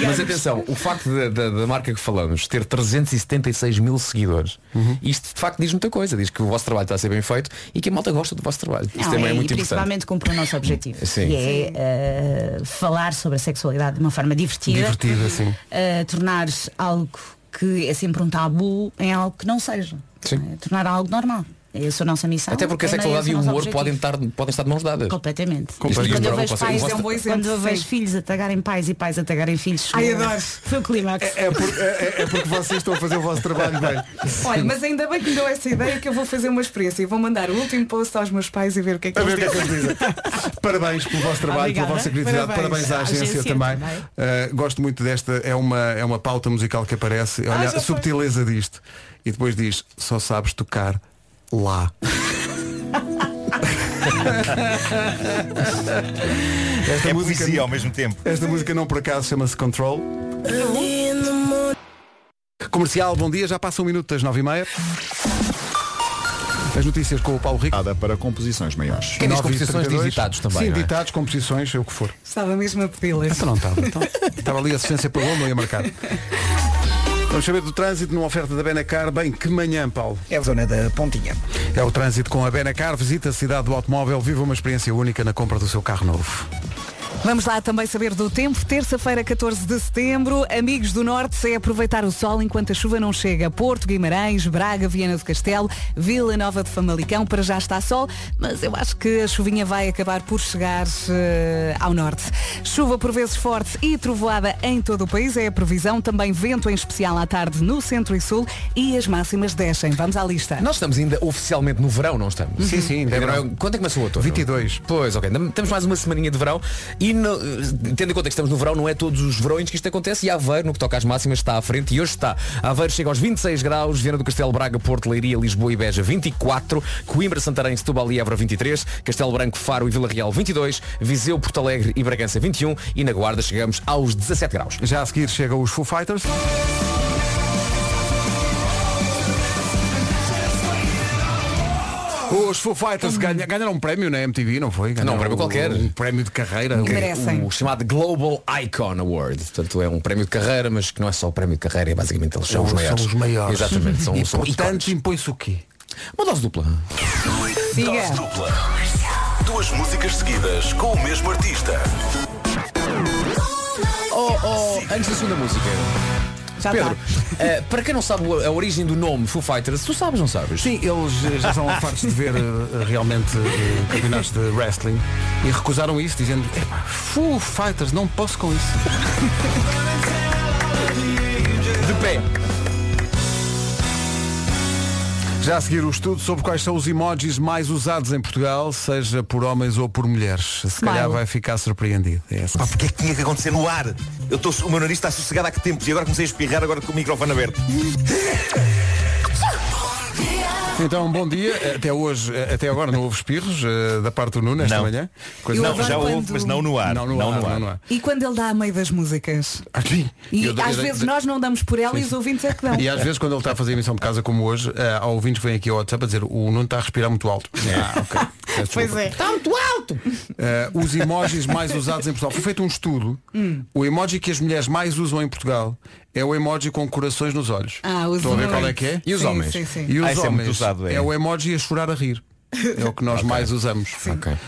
Mas atenção, o facto da, da- da marca que falamos ter 376 mil seguidores, Uhum. isto de facto diz muita coisa. Diz que o vosso trabalho está a ser bem feito e que a malta gosta do vosso trabalho. Isto Não, também é, e muito importante. principalmente cumpre o nosso objetivo, Sim. que é eh, falar sobre a sexualidade de uma forma divertida, Divertida, sim. eh, tornar algo que é sempre um tabu em algo que não seja. Sim. Eh, tornar algo normal. Essa é a nossa missão. Até porque a é sexualidade esse e o humor objetivo. podem estar, podem estar de mãos dadas. Completamente. Completamente. Quando eu vejo é um pais, bom exemplo, quando eu vejo filhos a tagarem pais e pais a tagarem filhos, Ai, adoro. foi o clímax. É, por- é- é porque vocês estão a fazer o vosso trabalho bem. Olha, mas ainda bem que me deu essa ideia que eu vou fazer uma experiência e vou mandar o último post aos meus pais e ver o que é que A ver o eles que é que dizem. eles dizem. Parabéns pelo vosso trabalho, Obrigada. pela vossa criatividade, parabéns, Parabéns. à agência, agência também. também. Uh, gosto muito desta, é uma, é uma pauta musical que aparece. Olha Ah, a foi. subtileza disto. E depois diz, só sabes tocar lá. esta É música, poesia ao mesmo tempo. esta música não por acaso chama-se Control. Comercial, bom dia, já passa um minuto das nove e meia. As notícias com o Paulo Rico. Nada para composições maiores. Quem diz 9 composições diz 32. ditados também. Sim, é? ditados, composições, é o que for. Estava mesmo a pedi-las. Então não estava. Então, estava ali a assistência para o gol, não ia marcar. Vamos saber do trânsito numa oferta da Benacar. Bem, que manhã, Paulo. É a zona da Pontinha. É o trânsito com a Benacar. Visita a cidade do automóvel. Viva uma experiência única na compra do seu carro novo. Vamos lá também saber do tempo. Terça-feira, 14 de setembro. Amigos do Norte, é aproveitar o sol enquanto a chuva não chega. Porto, Guimarães, Braga, Viana do Castelo, Vila Nova de Famalicão. Para já está sol, mas eu acho que a chuvinha vai acabar por chegar eh, ao norte. Chuva por vezes forte e trovoada em todo o país. É a previsão. Também vento em especial à tarde no centro e sul. E as máximas descem. Vamos à lista. Nós estamos ainda oficialmente no verão, não estamos? Sim, sim, ainda é Ainda não verão. Quando é que começou o outono? 22. Pois, ok. Temos mais uma semaninha de verão e tendo em conta que estamos no verão, não é todos os verões que isto acontece e Aveiro, no que toca às máximas, está à frente e hoje está. Aveiro chega aos 26 graus, Viana do Castelo, Braga, Porto, Leiria, Lisboa e Beja 24, Coimbra, Santarém, Setúbal e Évora 23, Castelo Branco, Faro e Vila Real 22, Viseu, Porto Alegre e Bragança 21 e na Guarda chegamos aos 17 graus. Já a seguir chegam os Foo Fighters. Os Foo Fighters ganha- ganharam um prémio na MTV, não foi? Não, um prémio qualquer. Um prémio de carreira. O, o chamado Global Icon Award. Portanto, é um prémio de carreira, mas que não é só o prémio de carreira, é basicamente eles são, os maiores. São os maiores. Exatamente, são, e são portanto impõe-se o quê? Uma dose dupla. Siga. Dupla. Duas músicas seguidas com o mesmo artista. Oh, oh, antes da segunda música. Já Pedro, eh, para quem não sabe a origem do nome Foo Fighters, tu sabes, não sabes? Sim, eles eh, já são fartos de ver eh, realmente eh, campeonatos de wrestling e recusaram isso, dizendo, "Epá, Foo Fighters, não posso com isso. De pé. Já a seguir o estudo sobre quais são os emojis mais usados em Portugal, seja por homens ou por mulheres. Se calhar Smile. vai ficar surpreendido. É essa. Pá, porque é que tinha que acontecer no ar? Eu tô, o meu nariz está sossegado há que tempos e agora comecei a espirrar agora com o microfone aberto. Então, bom dia. Até hoje, até agora não houve espirros eh, da parte do Nuno esta Não. manhã. Eu não, já houve, quando- mas não no ar. Não no Não ar, no ar. não no ar. E quando ele dá a meio das músicas? Sim. E Eu- às eu- vezes eu- nós não damos por ela e os ouvintes é que dão. E às vezes quando ele está a fazer emissão de casa como hoje, eh, há ouvintes que vêm aqui ao WhatsApp a dizer o Nuno está a respirar muito alto. Ah, ok. Pois é. Está muito alto! Eh, os emojis mais usados em Portugal. Foi feito um estudo. Hum. O emoji que as mulheres mais usam em Portugal é o emoji com corações nos olhos. Ah, uso Estão a ver qual é que é? E os Sim, homens? sim, sim. E os Ah, esse é homens usado, é. o emoji a chorar a rir. É o que nós mais usamos.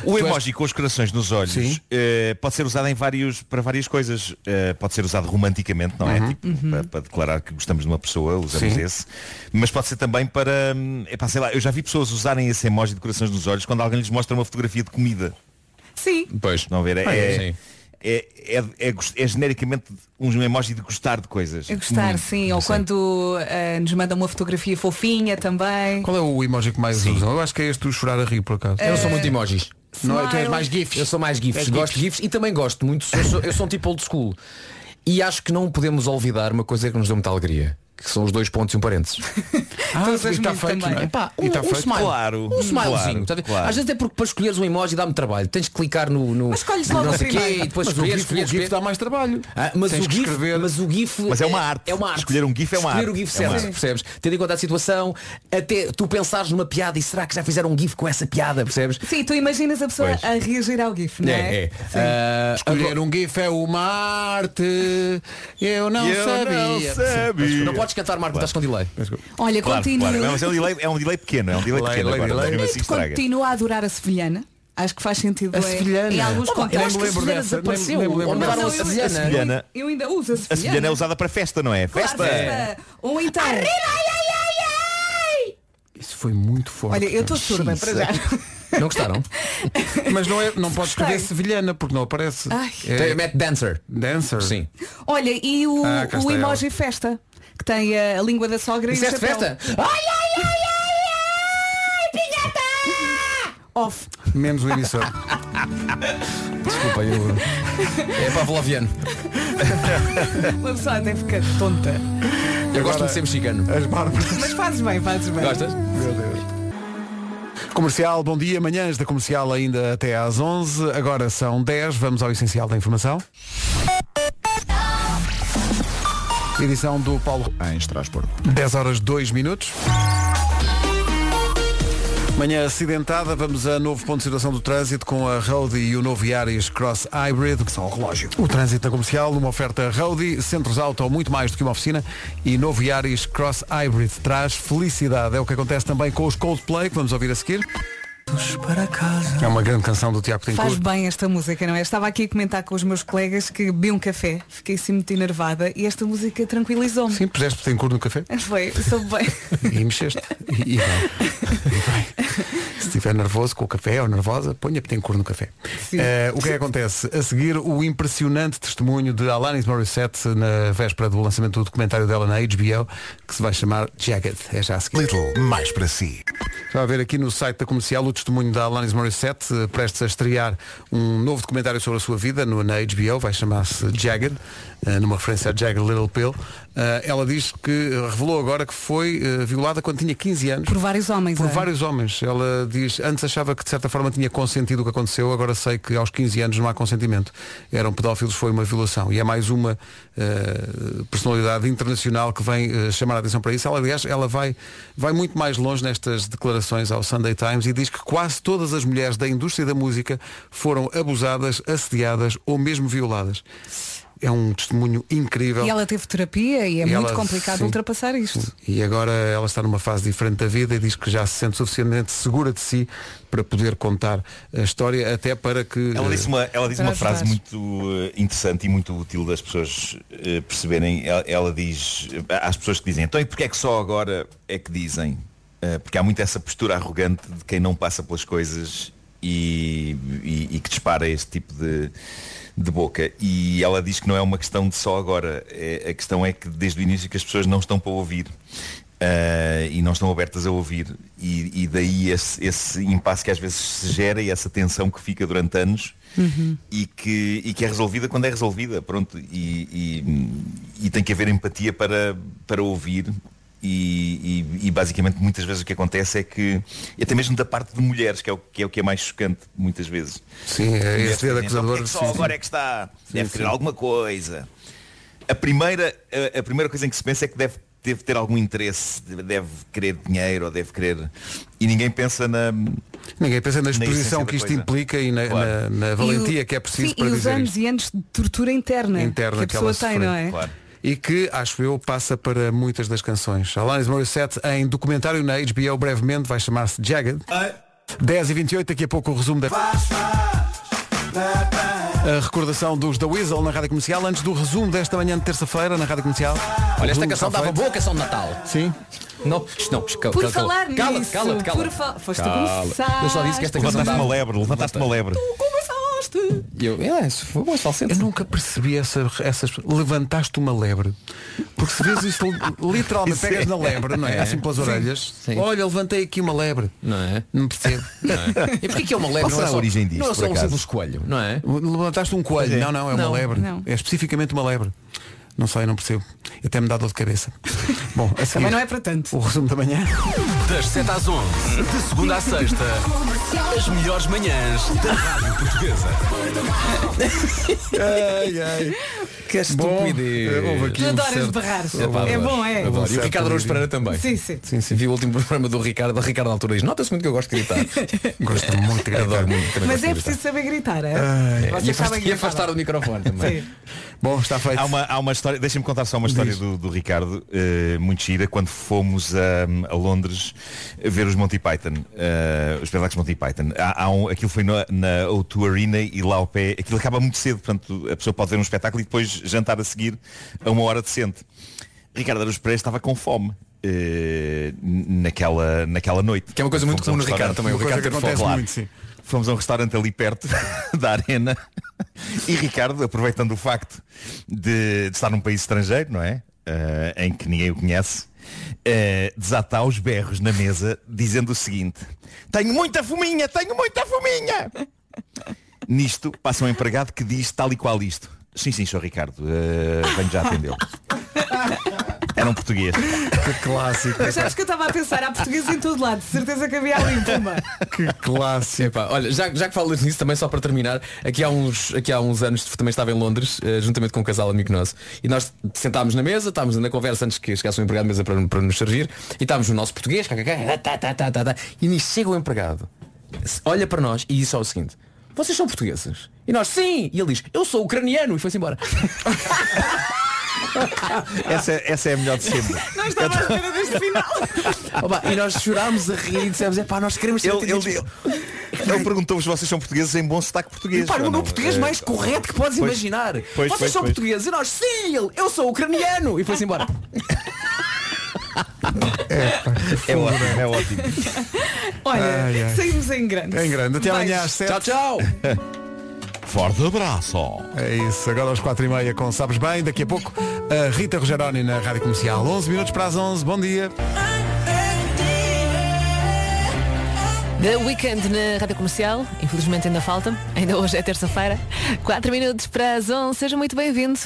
O Tu és- emoji com os corações nos olhos Sim. eh, pode ser usado em vários, para várias coisas. Eh, pode ser usado romanticamente, não é? Uhum. Tipo, Para, para declarar que gostamos de uma pessoa, usamos Sim. esse. Mas pode ser também para. hum, epá, sei lá, eu já vi pessoas usarem esse emoji de corações nos olhos quando alguém lhes mostra uma fotografia de comida. Sim. Pois. Estão a ver? É, Ah, é, é, sim. É, é- é é genericamente um emoji de gostar de coisas. É gostar, Muito. sim. Ou quando eh, nos mandam uma fotografia fofinha também. Qual é o emoji que mais usam? Eu acho que é este do chorar a rir por acaso. Eu não sou muito emojis. Não, é- tu és mais gifs. Eu sou mais gifs. Gosto de gifs e também gosto muito. Eu sou, eu sou um tipo old school. E acho que não podemos olvidar uma coisa que nos deu muita alegria. Que são os dois pontos e um parênteses. Ah, Tu e usas está feito, também. é? Epá, E um, está um feito? smile. Claro, Um smilezinho. claro, tá claro. Às vezes é porque para escolheres um emoji dá-me trabalho. Tens de clicar no. no Mas escolhes no logo não o quê, primeiro. e depois Mas o escolher, GIF, escolher, o GIF escolher. dá mais trabalho. Ah, mas, Tens o GIF, escrever. mas o GIF Mas é uma arte. É uma arte. Escolher um GIF é uma Escolher arte. o GIF É certo, arte. percebes? Tendo em conta a situação, até tu pensares numa piada e será que já fizeram um GIF com essa piada, percebes? Sim, tu imaginas a pessoa Pois. a reagir ao GIF, não é? É, é. Ah, Escolher um GIF é uma arte. Eu não Eu sabia. não sabia. Não podes cantar, Marco, estás com delay. Olha, Claro, continua. claro. Mas é um delay, é um delay pequeno, é um delay pequeno delay, agora, delay. assim. Continua a adorar a sevilhana. Acho que faz sentido A em- sevilhana. em alguns Oh, pá, eu contextos. nem me lembro sevilhana dessa, nem- desapareceu. nem me lembro Não, eu- sevilhana. A sevilhana- Eu ainda uso a A sevilhana. sevilhana é usada para festa, não é? Claro, Festa! festa. Ou então. Isso foi muito forte. Olha, eu estou surda para já. Não gostaram? Mas não, é, não pode escrever sevilhana porque não aparece. Ai. Tem- Mete dancer. Dancer. Sim. Olha, e o, Ah, o emoji festa, que tem a, a língua da sogra e o chapéu. festa? Ai, ai, ai, Off. Menos o emissor. Desculpa, eu... É pavloviano. Uma pessoa até fica tonta. Eu gosto de ser mexicano. As barbas. Mas fazes bem, fazes bem. Gostas? Meu Deus. Comercial, bom dia. Manhãs da comercial ainda até às 11. Agora são 10. Vamos ao essencial da informação. Edição do Paulo. Em Estrasburgo. 10 horas 2 minutos. Manhã acidentada, vamos a novo ponto de situação do trânsito com a Roadie e o novo Cross Hybrid, que são o relógio. O trânsito na comercial, numa oferta Roadie, centros auto muito mais do que uma oficina e novo Cross Hybrid traz felicidade. É o que acontece também com os Coldplay, que vamos ouvir a seguir. Para casa. É uma grande canção do Tiago Faz Tencourt. bem esta música, não é? Estava aqui a comentar com os meus colegas que bebi um café, fiquei assim muito enervada e esta música tranquilizou-me. Sim, puseste Tencourt no café Foi, soube bem. e mexeste. E, e bem. E bem. Se estiver nervoso com o café ou nervosa, ponha Petencourt no café. Eh, o que é que acontece? A seguir, o impressionante testemunho de Alanis Morissette na véspera do lançamento do documentário dela na HBO, que se vai chamar Jagged. É já a seguir. Little, mais para si. Já a ver aqui no site da comercial o testemunho da Alanis Morissette, eh, prestes a estrear um novo documentário sobre a sua vida no, na HBO, vai chamar-se Jagged, numa referência a Jagged Little Pill. Eh, ela diz que eh, revelou agora que foi eh, violada quando tinha 15 anos. Por vários homens. Por é? vários homens. Ela diz, antes, achava que de certa forma tinha consentido o que aconteceu, agora sei que aos 15 anos não há consentimento. Eram pedófilos, foi uma violação. E é mais uma eh, personalidade internacional que vem eh, chamar a atenção para isso. Ela, aliás, ela vai, vai muito mais longe nestas declarações ao Sunday Times e diz que quase todas as mulheres da indústria da música foram abusadas, assediadas ou mesmo violadas. É um testemunho incrível. E ela teve terapia e é E muito ela- complicado sim. ultrapassar isto. E agora ela está numa fase diferente da vida e diz que já se sente suficientemente segura de si para poder contar a história, até para que. Ela disse uma, ela disse uma frase muito eh, interessante e muito útil das pessoas eh, perceberem. Ela, ela diz eh, às pessoas que dizem, então e porque é que só agora é que dizem? Porque há muito essa postura arrogante de quem não passa pelas coisas e, e- e que dispara este tipo de, de boca. E ela diz que não é uma questão de só agora. É- a questão é que desde o início que as pessoas não estão para ouvir. eh, e não estão abertas a ouvir e, e daí esse, esse impasse que às vezes se gera e essa tensão que fica durante anos e que, e que é resolvida quando é resolvida, pronto, e, e- e tem que haver empatia para, para ouvir e, e- e basicamente muitas vezes o que acontece é que, e até mesmo da parte de mulheres, que é o que é, o que é mais chocante muitas vezes. Sim, é esse dedo dizem, "Então, acusador, é que só sim, sim. agora é que está, Sim, deve sim. querer alguma coisa. A primeira, a, a primeira coisa em que se pensa é que deve, deve ter algum interesse, deve querer dinheiro ou deve querer. E ninguém pensa na. Ninguém pensa na na exposição da que isto coisa. implica e na, Claro. na- na valentia que é preciso Sim, para e os dizer anos isto. e anos de tortura interna, interna que a que ela pessoa tem, sofreu. não é? Claro. E que, acho eu, passa para muitas das canções. Alanis Morissette em documentário na HBO brevemente vai chamar-se Jagged. 10 e 28 daqui a pouco o resumo da. A recordação dos The Weasel na Rádio Comercial antes do resumo desta manhã de terça-feira na Rádio Comercial. Olha, esta canção dava boa canção de Natal. Sim. Não, não, cala, Por cala, falar cala, nisso, cala, cala. por fa- foste tu Cala. Eu só disse que esta canção Levantaste uma lebre, levantaste uma lebre. Começaste. E Eu, é, isso foi bom. Eu nunca percebi essa, essas. Levantaste uma lebre. Porque se vês isso literalmente Isso pegas é- na lebre, não é? É. Assim pelas Sim. orelhas. Sim. Olha, levantei aqui uma lebre. Não é? Não percebo. E porquê que é uma lebre? Qual Não é a só- origem disto, Não é por só um acaso? simples coelho, não é? Levantaste um coelho. É. Não, não, é Não, uma lebre. não. É especificamente uma lebre. Não sei, não percebo. Até me dá dor de cabeça. Bom, a seguir, Também não é para tanto. o resumo da manhã. Das 7 às 11, de segunda à sexta, as melhores manhãs da Rádio Portuguesa. ai, ai. Que estupidez. eh, houve aqui um adoras certo- berrar. Epá, É bom, é? Adoro. E o certo Ricardo Araújo alívio. Pereira também. Sim, sim. Sim, sim. Vi o último programa do Ricardo, da Ricardo na altura diz, nota-se muito que eu gosto de gritar. Gosto muito de gritar. Adoro muito. também Mas gosto é de gritar. preciso saber gritar, é? Ai. E Vocês afastar, sabem e gritar. afastar do microfone também. Sim. Bom, está feito. Há uma, há uma história, deixem-me contar só uma história do, do Ricardo, eh, muito gira, quando fomos a, a Londres ver os Monty Python, eh, os espetáculos Monty Python. Há, há um, aquilo foi na, na O2 Arena e lá ao pé, aquilo acaba muito cedo, portanto a pessoa pode ver um espetáculo e depois jantar a seguir a uma hora decente. Ricardo Araújo Pereira estava com fome. eh, naquela, naquela noite. Que é uma coisa muito um comum no Ricardo também. O Ricardo acontece fome. muito, sim. Fomos a um restaurante ali perto da arena e Ricardo, aproveitando o facto de, de estar num país estrangeiro, não é? Eh, em que ninguém o conhece, eh, desata berros na mesa dizendo o seguinte Tenho muita fominha, tenho muita fominha! Nisto passa um empregado que diz tal e qual isto. Sim, sim, Sr. Ricardo, eh, venho já atendê-lo. Era um português. Que clássico. Mas sabes que eu estava a pensar, há português em todo lado, de certeza que havia ali uma. Que clássico. Epá, olha, já, já que falas nisso também só para terminar, aqui há uns, aqui há uns anos também estava em Londres, eh, juntamente com um casal amigo nosso, e nós sentámos na mesa, estávamos na conversa antes que chegasse o empregado de mesa para, para nos servir, e estávamos no nosso português, tá, tá, tá, tá, tá, e nisso chega o empregado, olha para nós e diz só o seguinte, vocês são portugueses? E nós, sim! E ele diz, eu sou ucraniano, e foi-se embora. Essa, é- essa é a melhor de sempre. Não estava à espera deste final. Opa, e nós chorámos a rir e dissemos, é pá, nós queremos ser Ele, atendidos." ele, ele perguntou-vos se vocês são portugueses em bom sotaque português. Pá, no meu não? português Eh, mais correto que podes pois, imaginar. pois, Vocês pois, são pois. portugueses e nós, sim, eu sou ucraniano. E foi-se embora. É ótimo, é ótimo. Olha, Ai, ai. saímos em grande. Em grande. Até amanhã às 7. Tchau, tchau. Forte abraço. É isso, agora às 4 e meia com Sabes Bem, daqui a pouco a Rita Rogeroni na Rádio Comercial. 11 minutos para as 11, bom dia. The Weekend na Rádio Comercial, infelizmente ainda falta, ainda hoje é terça-feira. 4 minutos para as 11, seja muito bem-vindo.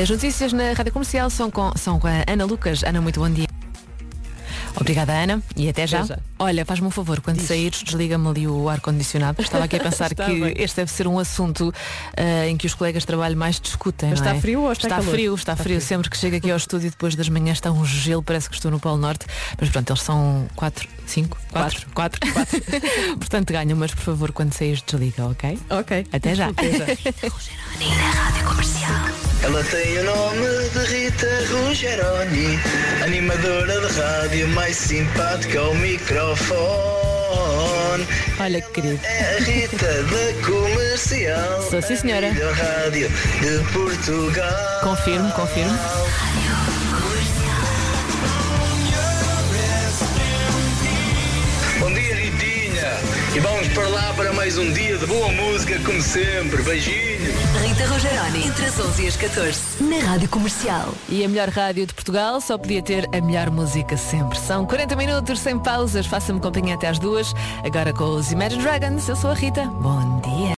As notícias na Rádio Comercial são com, são com a Ana Lucas. Ana, muito bom dia. Obrigada, Ana, e até já. Até já. Olha, faz-me um favor, quando saíres, desliga-me ali o ar-condicionado. Estava aqui a pensar Está que bem. este deve ser um assunto ah, em que os colegas de trabalho mais discutem. Mas está é? frio ou está calor? frio, está, Está frio. frio. Sempre que chego aqui ao estúdio depois das manhãs está um gelo, parece que estou no Polo Norte. Mas pronto, eles são quatro, cinco, quatro, quatro. Portanto ganham, mas por favor, quando saíres, desliga, ok? Ok. Até já. Até já. Ela tem o nome de Rita Rogeroni, animadora de rádio mais simpática ao microfone. Olha que querido. É a Rita da comercial. Sou sim, senhora. Rádio de Portugal. Confirmo, confirmo. Para lá para mais um dia de boa música, como sempre. Beijinhos. Rita Rogeroni, entre as 11 e as 14, na Rádio Comercial. E a melhor rádio de Portugal só podia ter a melhor música sempre. São 40 minutos sem pausas, faça-me companhia até às duas. Agora com os Imagine Dragons, eu sou a Rita. Bom dia.